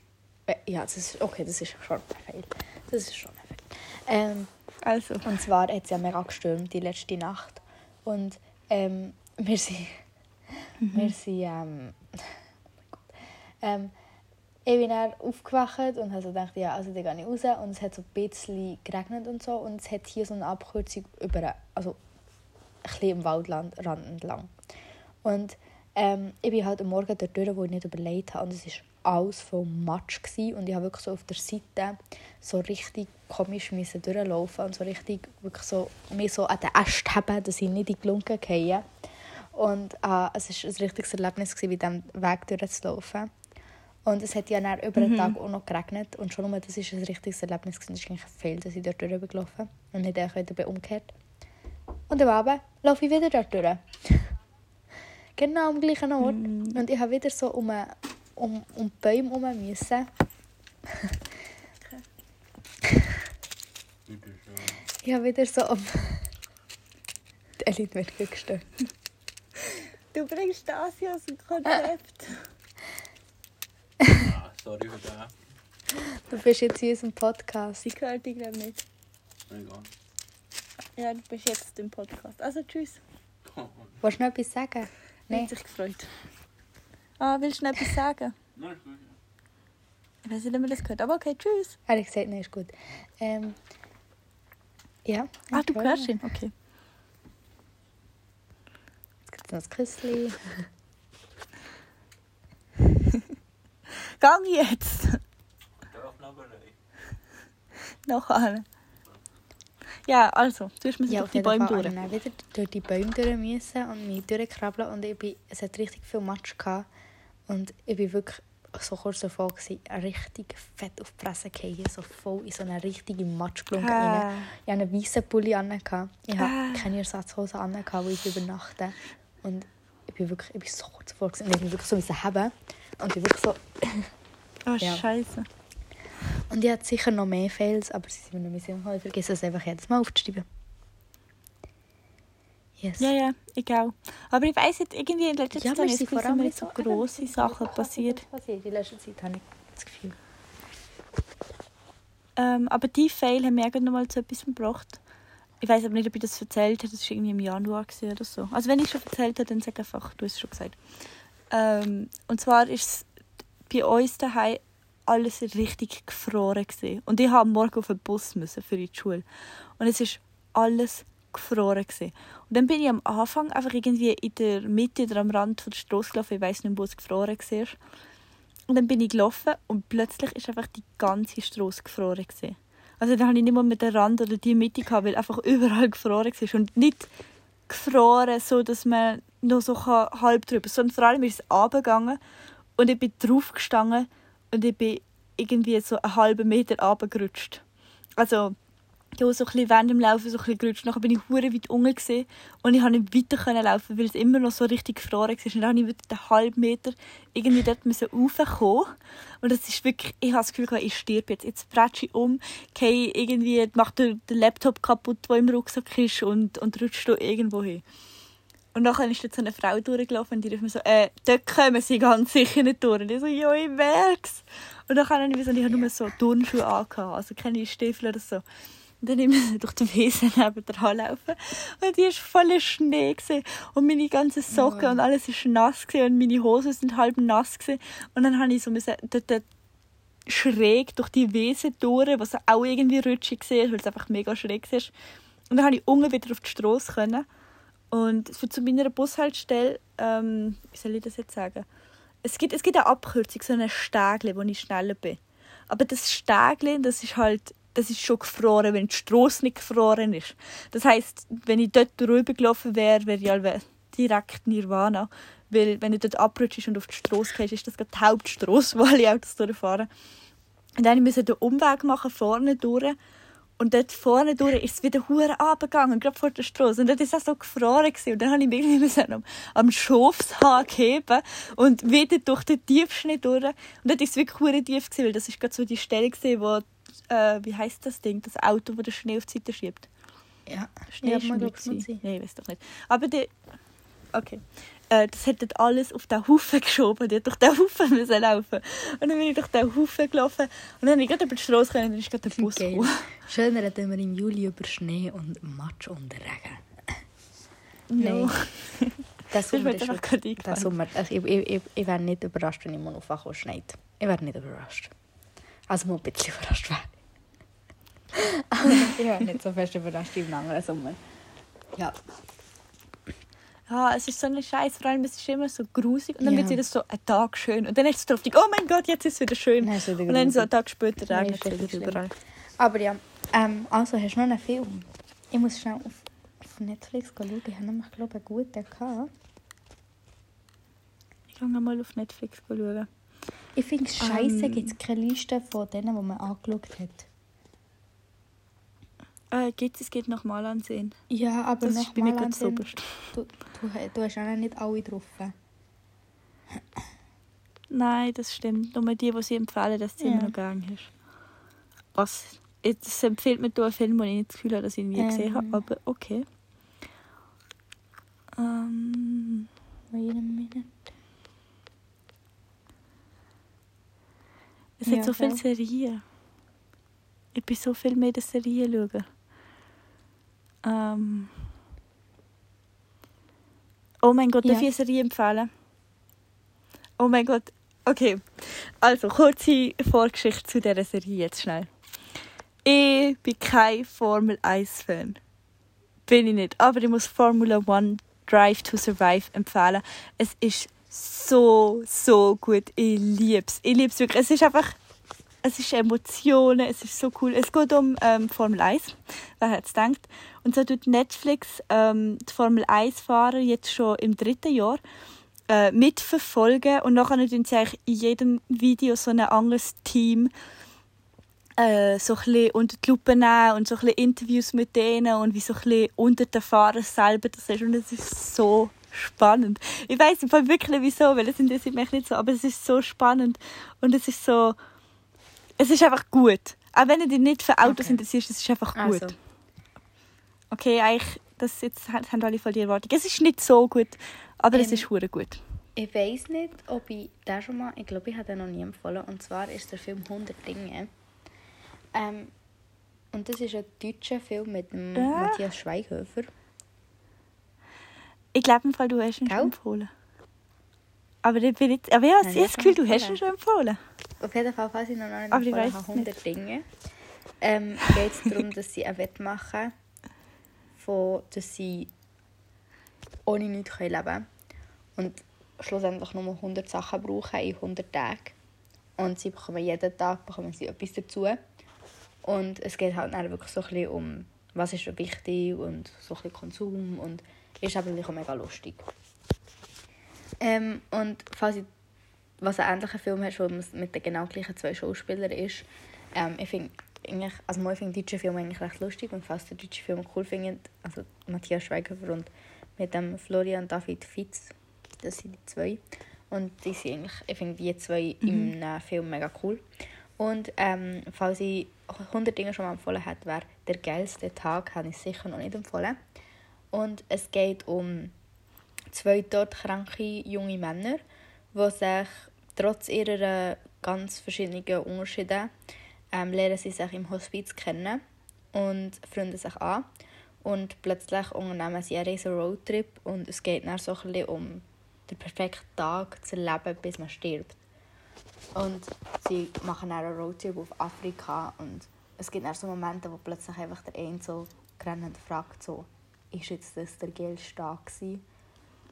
äh, ja, das ist, okay, das ist schon ein Fehl. Das ist schon ein Fehl. Ähm, also. Und zwar hat es ja mega gestürmt, die letzte Nacht. Und ähm, wir sind, mhm. wir sind, ähm, oh mein Gott, ähm, ich bin dann aufgewacht und habe so gedacht, ja, also dann gehe ich raus und es hat so ein bisschen geregnet und so und es hat hier so eine Abkürzung über, also ein bisschen im Waldrand entlang. Und ähm, ich bin halt am Morgen dort durch, wo ich nicht überlegt habe und es war alles voll Matsch gewesen. und ich habe wirklich so auf der Seite so richtig komisch müssen durchlaufen und so richtig wirklich so, mich so an den Ästen haben, dass ich nicht in die Lunge gehe. Und äh, es war ein richtiges Erlebnis, gewesen, mit diesem Weg durchzulaufen. Und es hat ja dann über den mhm. Tag auch noch geregnet. Und schon nur das war ein richtiges Erlebnis. Es ist eigentlich Fehl, dass ich dort durchgelaufen und nicht einfach wieder umgekehrt. Und am Abend laufe ich wieder dort durch. genau am gleichen Ort. Mhm. Und ich habe wieder so um, um, um die Bäume herum müssen. ich habe wieder so um... Die Elite wird gestört. Du bringst das ja aus dem Konzept. <laughs> ah, sorry für das. Du bist jetzt in unserem Podcast. Ich höre dich nicht. Egal. Ja, du bist jetzt im Podcast. Also tschüss. <laughs> Wolltest du noch etwas sagen? Nein. Hat sich gefreut. Ah, willst du noch etwas sagen? <laughs> Nein, ist gut. Ich weiß nicht, ob man das gehört. Aber okay, tschüss. Ehrlich gesagt, nein, ist gut. Ähm, ja. Ah, du hörst ihn? Okay. Jetzt gibt es noch das Küssli. <laughs> Gang jetzt! Darf noch bereit. Ja, also, du hast mir ja, durch die Bäume durch. Ich wieder durch die Bäume durch müssen und mich durchkrabbeln und ich bin, es hat richtig viel Matsch gehabt. Und ich bin wirklich so kurz davor, gewesen, richtig fett auf die Fresse gefallen, so voll in so eine richtige Matschklumpe Ah. rein. Ich hatte einen weißen Pulli an. Ich hatte Ah. keine Ersatzhose an, wo ich übernachte. Und ich bin wirklich ich bin so kurz davor gewesen. und ich bin wirklich so müssen haben. Und ich bin wirklich so... Oh, <laughs> Ja. scheiße. Und ich hatte sicher noch mehr Fails, aber sie sind mir nicht mehr sicher. Ich vergesse es einfach jedes Mal aufzuschreiben. Yes. Ja, ja, ich auch. Aber ich weiss jetzt, irgendwie in letzter Ja, Zeit Gefühl, vor allem nicht so so grosse Sachen passiert. passiert. In letzter Zeit habe ich das Gefühl. Ähm, aber die Fail haben mir irgendwann noch mal zu etwas gebracht. Ich weiß aber nicht, ob ich das erzählt habe. Das war irgendwie im Januar oder so. Also wenn ich schon erzählt habe, dann sag einfach, du hast es schon gesagt. Ähm, und zwar ist es bei uns daheim alles richtig gefroren gewesen. Und ich am morgen auf den Bus müssen für die Schule. Und es ist alles gefroren gewesen. Und dann bin ich am Anfang einfach irgendwie in der Mitte oder am Rand von der Straße gelaufen. Ich weiß nicht, wo es gefroren war. Und dann bin ich gelaufen und plötzlich ist einfach die ganze Straße gefroren. Gewesen. Also dann habe ich nicht mal mit der Rand oder die Mitte gehabt, weil einfach überall gefroren war. Und nicht gefroren, so dass man noch so kann, halb drüber sondern vor allem ist es runtergegangen und ich bin drauf gestanden und ich bin irgendwie so einen halben Meter runtergerutscht. Also ja, so ein bisschen während dem Laufen so ein bisschen gerutscht. Nachher bin ich hure weit unten gesehen und ich konnte nicht weiter laufen, weil es immer noch so richtig gefroren war. Und dann musste ich einen halben Meter irgendwie dort raufkommen. Und das ist wirklich, ich habe das Gefühl, ich sterbe jetzt. Jetzt prätsche ich um, gehe irgendwie, mache den den Laptop kaputt, der im Rucksack ist und, und rutsche da irgendwo hin. Und dann ist dort so eine Frau durchgelaufen und die rief mir so, äh, dort kommen sie ganz sicher nicht durch. Und ich so, ja, ich merk's. Und dann habe ich, so, ich habe nur so Turnschuhe angehabt, also keine Stiefel oder so. Und dann musste ich <laughs> durch die Wiese neben Halle laufen. Und die war voller Schnee. Gewesen. Und meine ganzen Socken und alles war nass. Gewesen. Und meine Hosen sind halb nass. Gewesen. Und dann musste ich so müssen, dort, schräg durch die Wiese durch, was auch irgendwie rutschig war, weil es einfach mega schräg war. Und dann konnte ich unten wieder auf die Straße. Können. Und für zu meiner Bushaltestelle, ähm, wie soll ich das jetzt sagen? Es gibt, es gibt eine Abkürzung, so ein Stägli, wo ich schneller bin. Aber das Stägli, das ist halt, das ist schon gefroren, wenn die Straße nicht gefroren ist. Das heisst, wenn ich dort drüber gelaufen wäre, wäre ich halt direkt Nirvana. Weil wenn du dort abrutschst und auf die Straße gehst, ist das gerade die Hauptstraße, <laughs> wo alle Autos durchfahren. Und dann musste ich den Umweg machen, vorne durch. Und dort vorne durch ist es wieder hure runtergegangen, gerade vor der Straße. Und dort war es so gefroren. Gewesen. Und dann habe ich mich irgendwie am, am Schafshag heben und wieder durch den Tiefschnee durch. Und dort war es wirklich hure tief, gewesen, weil das war gerade so die Stelle, gewesen, wo, äh, wie heisst das Ding, das Auto, das den Schnee auf die Seite schiebt. Ja. Schnee Ja, ist man gewesen. Nein, ich weiß doch nicht. Aber die, okay. Äh, das hat dort alles auf den Haufen geschoben. Die hat durch den Haufen <laughs> müssen laufen. Und dann bin ich durch den Haufen gelaufen. Und dann bin ich gerade über die Straße gekommen und dann ist gerade der Bus Geil. gekommen. Schön reden wir im Juli über Schnee und Matsch und Regen. No. Der Das ist Sommer ist Der eingefallen. Sommer, also ich, ich, ich, ich wäre nicht überrascht, wenn ich mal aufwache und schneit. Ich wäre nicht überrascht. Also mal ein bisschen <laughs> überrascht wäre <laughs> ich wäre nicht so fest überrascht wie im anderen Sommer. Ja. Ja, es ist so eine Scheiß. Vor allem, es ist immer so grusig. Und dann Ja. wird es wieder so ein Tag schön. Und dann ist es drauf, oh mein Gott, jetzt ist es wieder schön. Es wieder und dann so einen Tag später Nein, regnet es wieder überall. Aber ja, ähm, also hast du noch einen Film? Ich muss schnell auf, auf Netflix schauen. Ich habe nämlich, glaube einen guten gehabt. Ich kann mal auf Netflix schauen. Ich finde es scheiße, Ähm. gibt es keine Liste von denen, die man angeschaut hat. Äh, geht es geht noch mal ansehen. Ja, aber Das ist bei mir ganz ansehen, oberst. du, du, du hast auch noch nicht alle drauf. Nein, das stimmt. Nur die, die sie empfehlen, dass sie Ja. immer noch gerne hast. Was? Jetzt empfiehlt mir einen Film, den ich nicht das Gefühl habe, dass ich ihn nie Ähm. gesehen habe. Aber okay. Ähm, Wait a minute. es Ja, hat so viele. Serien. Ich bin so viel mehr in den Serien schauen. Ähm. Oh mein Gott, darf Ja. ich eine Serie empfehlen? Oh mein Gott. Okay. Also, kurze Vorgeschichte zu dieser Serie jetzt schnell. Ich bin kein Formel 1-Fan. Bin ich nicht. Aber ich muss Formula One Drive to Survive empfehlen. Es ist so, so gut. Ich liebe es. Ich liebe es wirklich. Es ist einfach. Es ist Emotionen, es ist so cool. Es geht um ähm, Formel 1, wer hätte es gedacht. Und so tut Netflix ähm, die Formel 1-Fahrer jetzt schon im dritten Jahr äh, mitverfolgen und nachher tun sie eigentlich in jedem Video so ein anderes Team äh, so ein unter die Lupe nehmen und so ein Interviews mit denen und wie so ein unter den Fahrern selber das ist und es ist so spannend. Ich weiß im Fall wirklich wieso, weil es interessiert mich nicht so, aber es ist so spannend und es ist so, es ist einfach gut. Auch wenn du dich nicht für Autos Okay. interessierst, es ist einfach gut. Also, Okay, eigentlich, das jetzt haben alle voll die Erwartung. Es ist nicht so gut, aber es Ähm, ist hure gut. ich weiß nicht, ob ich den schon mal, ich glaube, ich habe den noch nie empfohlen. Und zwar ist der Film 100 Dinge. Ähm, und das ist ein deutscher Film mit dem Ja. Matthias Schweighöfer. Ich glaube im Fall, du hast ihn Gell? schon empfohlen. Aber ich bin jetzt, aber ja, ich habe das Gefühl, du hast ihn schon empfohlen. Auf jeden Fall, falls ich noch nicht Aber ich weiss es 100 Dinge. Ähm, geht es darum, dass sie ein Wett machen, von, dass sie ohne nichts leben können. Und schlussendlich nur 100 Sachen brauchen in 100 Tagen. Und sie bekommen jeden Tag bekommen sie etwas dazu. Und es geht halt dann wirklich so ein bisschen um, was ist wichtig und so ein bisschen Konsum. Und ist aber wirklich auch mega lustig. Ähm, und falls ich, was ein ähnlicher Film hat, wo man mit den genau gleichen zwei Schauspielern ist, ähm, ich finde eigentlich, also ich finde deutsche Filme eigentlich recht lustig und falls ihr deutsche Filme cool findet, also Matthias Schweighöfer und mit dem Florian David Fitz, das sind die zwei. Und die sind eigentlich, ich finde die zwei im äh, Film mega cool. Und ähm, falls ich 100 Dinge schon mal empfohlen hätte, wäre «Der geilste Tag», habe ich sicher noch nicht empfohlen. Und es geht um zwei todkranke junge Männer, die sich trotz ihrer ganz verschiedenen Unterschiede ähm, lernen sie sich im Hospiz kennen und freunden sich an. Und plötzlich unternehmen sie einen riesen Roadtrip und es geht dann so ein um den perfekten Tag zu leben, bis man stirbt. Und sie machen dann einen Roadtrip auf Afrika und es gibt dann so Momente, wo plötzlich einfach der eine so grennend fragt, so, ist jetzt das der geilste Tag gewesen?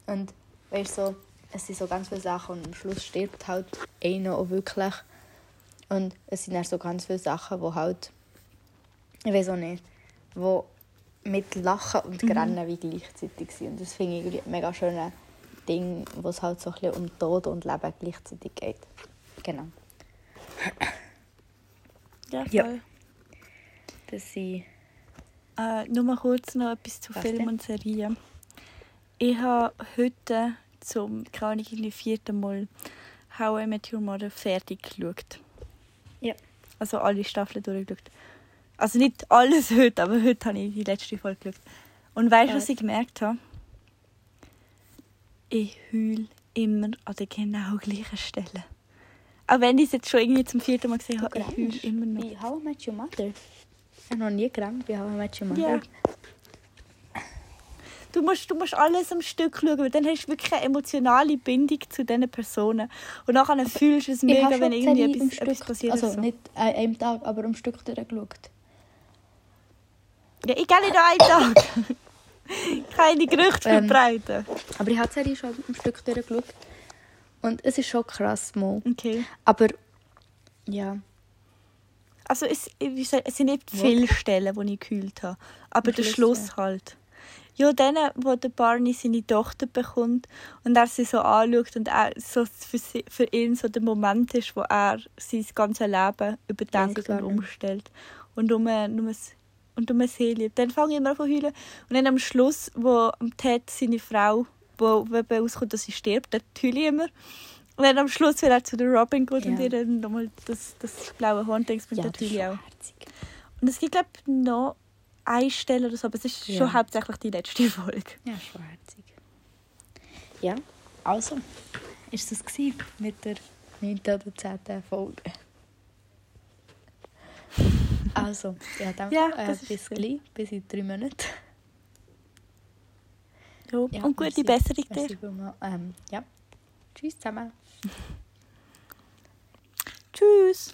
Und weißt so, es sind so ganz viele Sachen und am Schluss stirbt halt einer auch wirklich. Und es sind dann so ganz viele Sachen, wo halt, ich weiß auch nicht, wo mit Lachen und Grennen wie gleichzeitig sind. Und das finde ich irgendwie ein mega schönes Ding, wo es halt so ein bisschen um Tod und Leben gleichzeitig geht. Genau. Ja, Ja. voll. Das sind... Äh, nur mal kurz noch etwas zu Was Film denn? und Serien. Ich habe heute zum keine Ahnung, irgendwie vierten Mal How I Met Your Mother fertig geschaut. Ja. Also alle Staffeln durchgeschaut. Also nicht alles heute, aber heute habe ich die letzte Folge geschaut. Und weißt du, was ich gemerkt habe? Ich heule immer an der genau gleichen Stelle. Auch wenn ich es jetzt schon irgendwie zum vierten Mal gesehen habe, ich heule immer noch. Wie How I Met Your Mother? Ich habe noch nie gerannt bei How I Met Your Mother. Ja. Du musst, du musst alles am Stück schauen, weil dann hast du wirklich eine emotionale Bindung zu diesen Personen. Und nachher fühlst du es mega, wenn irgendwie etwas, etwas Stück, passiert. also so. nicht an einem Tag, aber am Stück durchgeschaut. Ja, ich gehe nicht an einem Tag. <laughs> Keine Gerüchte Ähm. verbreiten. Aber ich habe die Serie schon am Stück durchgeschaut. Und es ist schon krass mal. Okay. Aber ja, Also es, es sind nicht viele Stellen, wo ich gekühlt habe. Aber der Schluss, Schluss halt. Ja, dann, wo der Barney seine Tochter bekommt und er sie so anschaut und er so für, sie, für ihn so der Moment ist, wo er sein ganzes Leben überdenkt und umstellt. Und um, um, es- und um sie liebt. Dann fange ich immer an zu heulen. Und dann am Schluss, wo Ted seine Frau, wo rauskommt, dass sie stirbt, dann heule ich immer. Und dann am Schluss, wenn er zu der Robin geht und Ja. ihr dann nochmal das, das blaue Horn denkt, ja dann das ist heule ich schon auch. herzig. Und es gibt, glaube ich, noch eine Stelle oder so, aber es ist Ja. schon hauptsächlich die letzte Folge. Ja, schon herzig. Ja, also, ist das gewesen mit der 9. oder 10. Folge? Also, ja, dann Ja, äh, bis gleich, bis in drei Monaten. Ja. Ja, und gute merci. Besserung dir. Merci. Ähm, ja, tschüss zusammen. Tschüss.